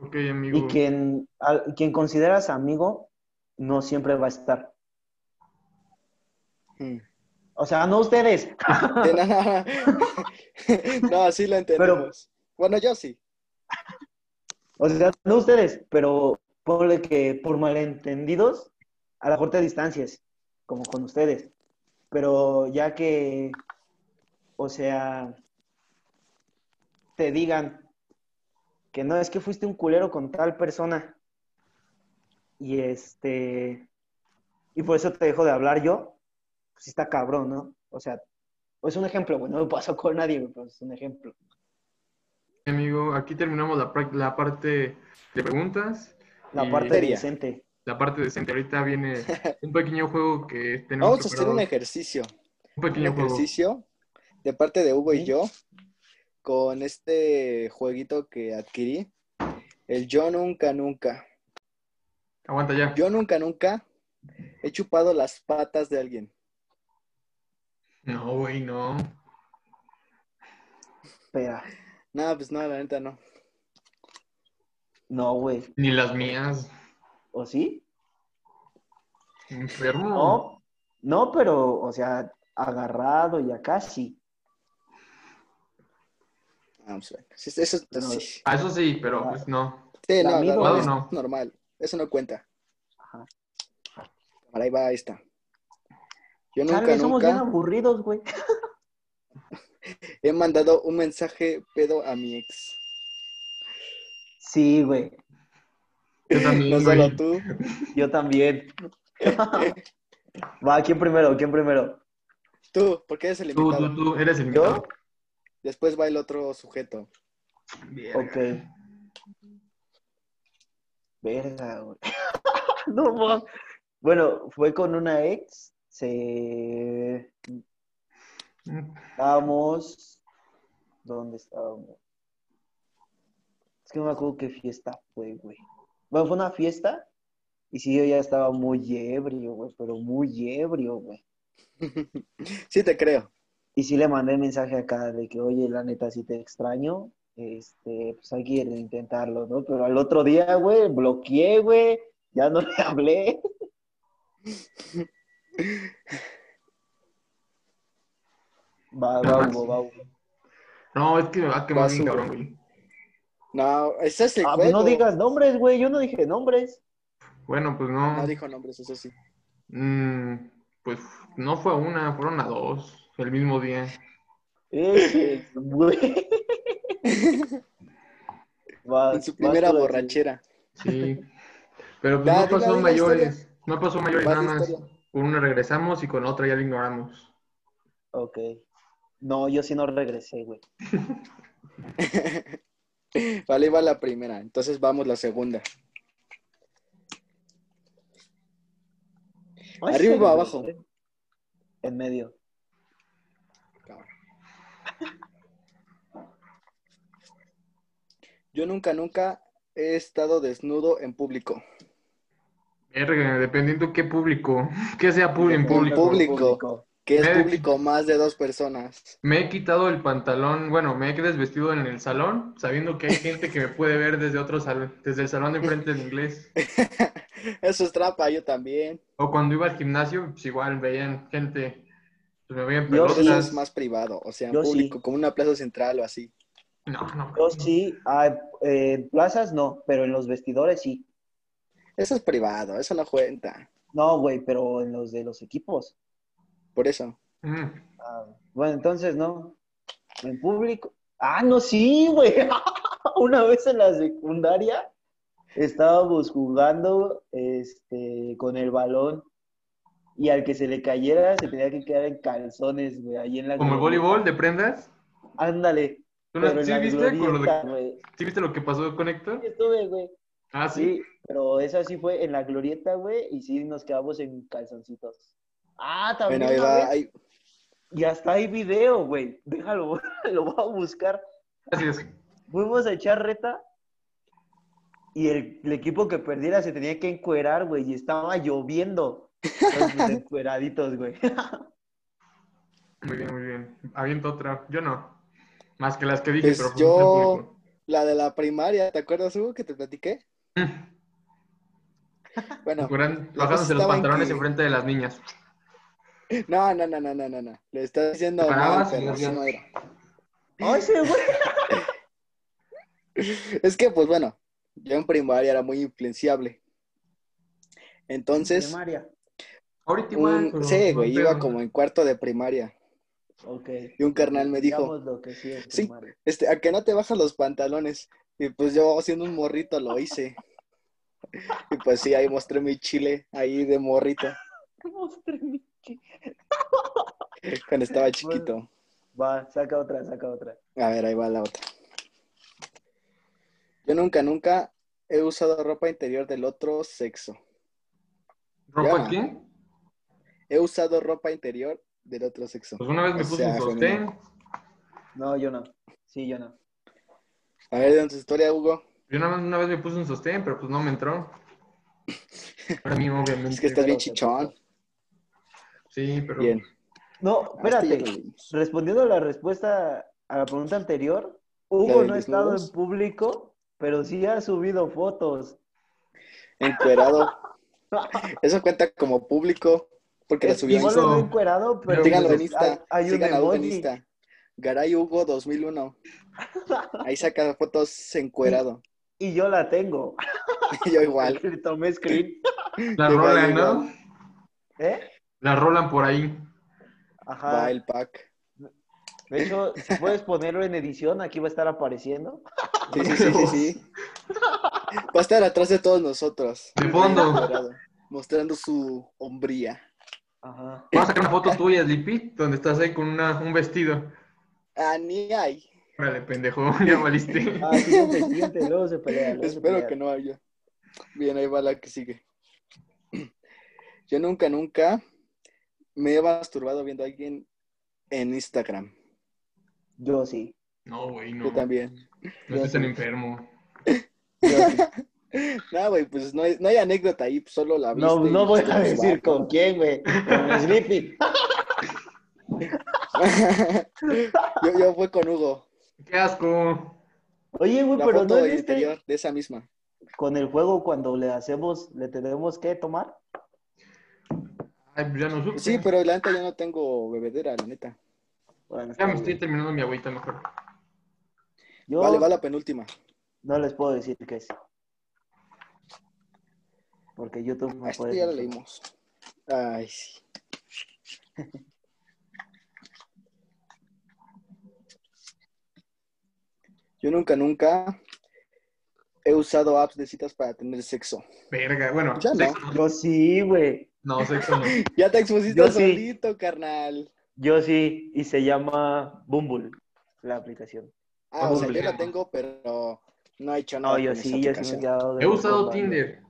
Ok, amigo. Y quien, al- quien consideras amigo no siempre va a estar. Hmm. O sea, no ustedes. De nada. no, sí lo entendemos. Bueno, yo sí. O sea, no ustedes, pero ponle que por malentendidos, a la corta distancias, como con ustedes. Pero ya que, o sea, te digan que no es que fuiste un culero con tal persona y este, y por eso te dejo de hablar yo, pues está cabrón, ¿no? O sea, es un ejemplo, güey, no me pasó con nadie, pero es un ejemplo. Amigo, aquí terminamos la, parte de preguntas. La y parte Seria. decente. La parte decente. Ahorita viene un pequeño juego que tenemos Vamos a hacer un ejercicio. Un Un pequeño juego. ejercicio de parte de Hugo y yo con este jueguito que adquirí. El yo nunca, nunca. Aguanta ya. Yo nunca, nunca he chupado las patas de alguien. No, güey, no. Espera. No, pues no, la neta no. No, güey. Ni las mías. ¿O sí? Enfermo. No, no, pero, o sea, agarrado y acá sí. Ah, pues Eso, eso- sí. Ah, eso sí, pero pues no. Sí, no, Lamido, normal, ¿o es no? normal. Eso no cuenta. Ajá. Ahí va, ahí está. Yo nunca, Chale, somos bien aburridos, güey. he mandado un mensaje pedo a mi ex. Sí, güey. Yo también, No güey. solo tú. Yo también. Va, ¿quién primero? ¿Quién primero? Tú, porque eres el Tú, invitado. tú, tú, eres el ¿Yo? invitado. Después va el otro sujeto. Verga. Ok. Verga, güey. no, mames. Bueno, fue con una ex. Se... Estábamos... ¿Dónde estábamos? Es que no me acuerdo qué fiesta fue, güey. Bueno, fue una fiesta y sí, yo ya estaba muy ebrio, güey, pero muy ebrio, güey. sí te creo. Y sí le mandé mensaje acá de que, oye, la neta, sí te extraño, este, pues hay que intentarlo, ¿no? Pero al otro día, güey, bloqueé, güey, ya no le hablé. Va, va, Hugo, va, Hugo. No, es que me va a quemar bien cabrón, güey. No, ese es el Ah, pues juego. no digas nombres, güey, yo no dije nombres. Bueno, pues no. No dijo nombres, eso sí. Mm, pues no fue una, fueron a dos el mismo día. Ese, güey. Va, En su vas primera borrachera. Sí. Pero pues no pasó mayores. No pasó mayores, Vas nada más. Con una regresamos y con otra ya la ignoramos. Ok. No, yo sí no regresé, güey. Vale, va la primera. Entonces vamos la segunda. Ay, ¿Arriba o abajo? En medio. Yo nunca, nunca he estado desnudo en público. Verga, dependiendo qué público, qué sea pu- en público. público. Que es público más de dos personas. Me he quitado el pantalón, bueno, me he desvestido en el salón, sabiendo que hay gente que me puede ver desde otro salón, desde el salón de enfrente del inglés. Eso es trampa, yo también. O cuando iba al gimnasio, pues igual veían gente, pues me veían Yo Eso sí. pelotas. es más privado, o sea, en Yo público, sí. como una plaza central o así. No, no. Yo sí, ah, eh, en plazas no, pero en los vestidores sí. Eso es privado, eso no cuenta. No, güey, pero en los de los equipos. Por eso. Mm. Ah, bueno, entonces no. En público. Ah, no, sí, güey. Una vez en la secundaria estábamos jugando este, con el balón y al que se le cayera se tenía que quedar en calzones, güey, ahí en la Como el voleibol de prendas. Ándale. ¿Tú no- ¿Sí la viste, con lo glorieta, de-. ¿Sí viste lo que pasó con Héctor? Sí estuve, güey. Ah, sí. Sí, pero esa sí fue en la glorieta, güey, y sí nos quedamos en calzoncitos. Ah, también. Bueno, ahí va. ahí- Y hasta hay video, güey. Déjalo, lo voy a buscar. Así es. Fuimos a echar reta y el, el equipo que perdiera se tenía que encuerar, güey, y estaba lloviendo. Entonces, pues, encueraditos, güey. Muy bien, muy bien. Aviento otra. Yo no. Más que las que dije, Pues pero yo-. La de la primaria, ¿te acuerdas, Hugo, que te platiqué? Bueno, la cosa bajándose los pantalones que- enfrente de las niñas. No, no, no, no, no, no, no. Le estás diciendo ¿Te mal, parabas y pero no era. ¡Ay, ese güey! Es que, pues bueno, yo en primaria era muy influenciable. Entonces, Primaria. Ahorita igual. un, sí, güey, iba como en cuarto de primaria. Ok. Y un carnal me dijo, lo que sí Sí. este, ¿a que no te bajas los pantalones? Y pues yo, siendo un morrito, lo hice. Y pues sí, ahí mostré mi chile, ahí de morrito, Mostré mi cuando estaba chiquito. Va, saca otra, saca otra. A ver, ahí va la otra. Yo nunca, nunca he usado ropa interior del otro sexo. ¿Ropa Ya. quién? He usado ropa interior del otro sexo. Pues una vez me O puse sea, un sostén. femenino. No, yo no. Sí, yo no. A ver, de tu historia, Hugo. Yo nada más una vez me puse un sostén, pero pues no me entró. Para mí, obviamente. Es que estás bien chichón. Sí, pero. Bien. No, espérate. Respondiendo a la respuesta a la pregunta anterior, ¿La Hugo no ha estado en público, pero sí ha subido fotos. Encuerado. Eso cuenta como público porque la Es subió igual no encuerado, pero Síganlo en pues, Insta. hay, hay un Síganlo en. Insta. Garay Hugo 2001. Ahí saca fotos encuerado. Y yo la tengo. Yo igual. Tomé screen. La Igual, rolan, ¿no? ¿Eh? La rolan por ahí. Ajá. Va el pack. De hecho, si puedes ponerlo en edición, aquí va a estar apareciendo. Sí, sí, sí, sí, sí. Va a estar atrás de todos nosotros. De fondo. Mostrando su hombría. Ajá. Vamos a sacar una foto tuya, Lipi, donde estás ahí con una, un vestido. Ah, ni hay. Órale, pendejo, ya valiste. Ah, siguiente, siguiente, luego se pelea. luego Espero que no haya. Bien, ahí va la que sigue. Yo nunca, nunca me he masturbado viendo a alguien en Instagram. Yo sí. No, güey, no. Yo también. No estés tan enfermo. Yo sí. No, güey, pues no hay, no hay anécdota ahí, solo la viste. No, no voy a decir con quién, güey. Con Sleepy. yo, yo fue con Hugo. ¡Qué asco! Oye, güey, La pero foto no es este de esa misma. con el juego cuando le hacemos, le tenemos que tomar. Ay, pues ya no supe. Sí, pero la neta yo no tengo bebedera, la neta. Bueno, Ya me bien. estoy terminando mi agüita mejor. Yo Vale, va la penúltima. no les puedo decir qué es. Porque YouTube no esta puede. ya la censurar. leímos. Ay, sí. Yo nunca, nunca he usado apps de citas para tener sexo. Verga, bueno, Ya no. Yo sí, güey. No, sexo no. Ya te expusiste Yo sí. solito, carnal. Yo sí. Y se llama Bumble, la aplicación. Ah, o sea, Bumble, yo la tengo, pero no he hecho nada. No, yo sí, yo sí me he quedado de He usado Tinder,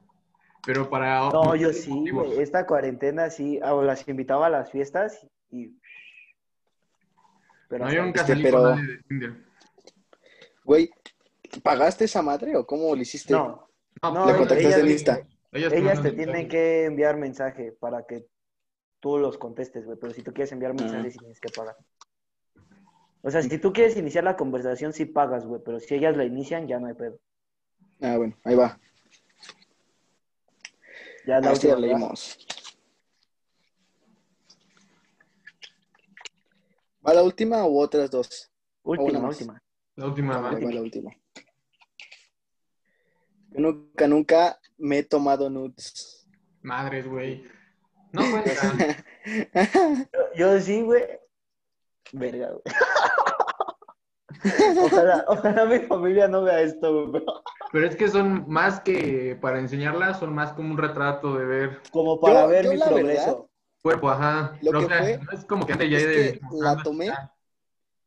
pero para... No, yo sí, motivos. Esta cuarentena sí. ah, las invitaba a las fiestas y. Pero No, yo nunca Es que, salí pero- con nadie de Tinder. Güey, ¿pagaste esa madre o cómo lo hiciste? No, No, no, Le contactaste en Insta. Ellas, te tienen que enviar mensaje para que tú los contestes, güey. Pero si tú quieres enviar mensajes, sí tienes que pagar. O sea, si tú quieres iniciar la conversación, sí pagas, güey. Pero si ellas la inician, ya no hay pedo. Ah, bueno, ahí va. Ya la última, ¿verdad? leímos. ¿Va la última u otras dos? Última, última. La última, Ah, ¿va? ahí va la última. Yo nunca, nunca me he tomado nudes. Madres, güey. No cuenta. Yo, yo sí, güey. Verga, güey. Ojalá, ojalá mi familia no vea esto, güey. pero es que son más que para enseñarlas, son más como un retrato de ver Como para Yo- ver yo mi la progreso. cuerpo, ajá. Lo Pero, que o sea, fue no es como que antes ya es de... que la tomé,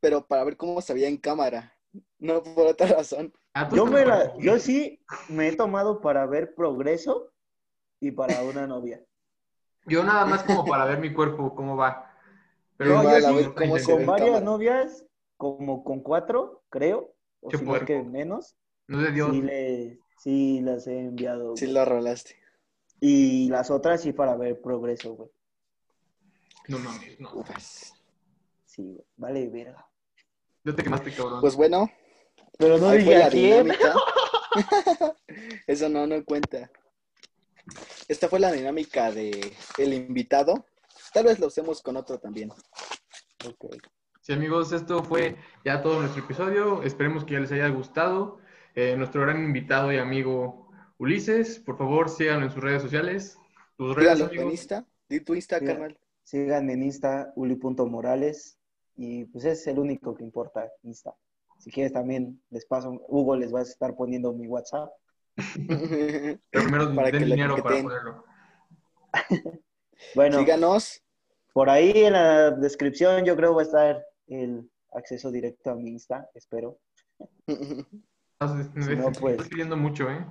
pero para ver cómo se veía en cámara. No, por otra razón. Ah, tú Yo, me la, yo sí me he tomado para ver progreso y para una novia. Yo nada más como para ver mi cuerpo, cómo va. No, Igual, yo a sí, ver cómo se con varias cámara. novias, como con cuatro, creo, o si no es que menos, No de Dios. sí, le, sí las he enviado. Sí lo rolaste. Y las otras sí para ver progreso, güey. No mames, no. Ufas. Sí, güey. Vale, verga. Ya te quemaste, cabrón. Pues bueno, Pero no ahí fue dije la a quién. dinámica. Eso no, no cuenta. Esta fue la dinámica de el invitado. Tal vez lo usemos con otro también. Ok. Sí, amigos, esto fue ya todo nuestro episodio. Esperemos que ya les haya gustado. Eh, nuestro gran invitado y amigo Ulises, por favor, síganlo en sus redes sociales. Tus redes, en. Insta. Di tu Insta, Sí. carnal. Síganme en Insta, uli.morales. Y pues es el único que importa, Insta. Si quieres también les paso, Hugo les va a estar poniendo mi WhatsApp. Pero primero Para den que dinero para ponerlo. Bueno, Síganos. por ahí en la descripción yo creo va a estar el acceso directo a mi Insta, espero. Si no, pues. estás pidiendo mucho, ¿eh?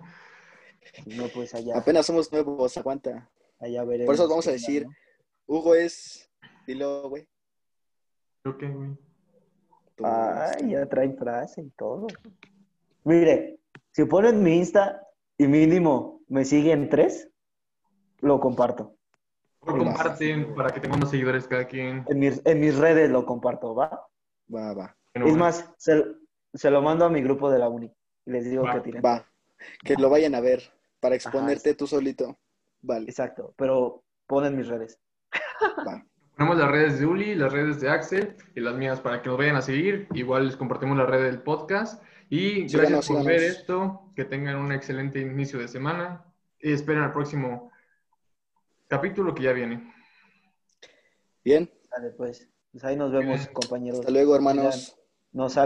Si no, pues allá, Apenas somos nuevos, aguanta. allá veremos. Por eso vamos a decir, ¿no? Hugo es. Dilo, güey. Creo que, güey. Tú, Ay, este, ya traen frase y todo. Mire, si ponen mi Insta y mínimo me siguen tres, lo comparto. Por Sí, comparten para que tengamos seguidores cada quien. En mis, en mis redes lo comparto, ¿va? Va, va. Bueno, es más, se, se lo mando a mi grupo de la uni. Y les digo Va, que tienen. Va. Que lo vayan a ver para exponerte tú solito. Vale. Exacto, pero ponen mis redes. Va. Ponemos las redes de Uli, las redes de Axel y las mías para que nos vayan a seguir. Igual les compartimos la red del podcast. Y gracias por síganos. ver esto. Que tengan un excelente inicio de semana. Y esperen al próximo capítulo que ya viene. Bien. Dale, pues. Pues ahí nos vemos, compañeros. Hasta luego, hermanos. Nos sale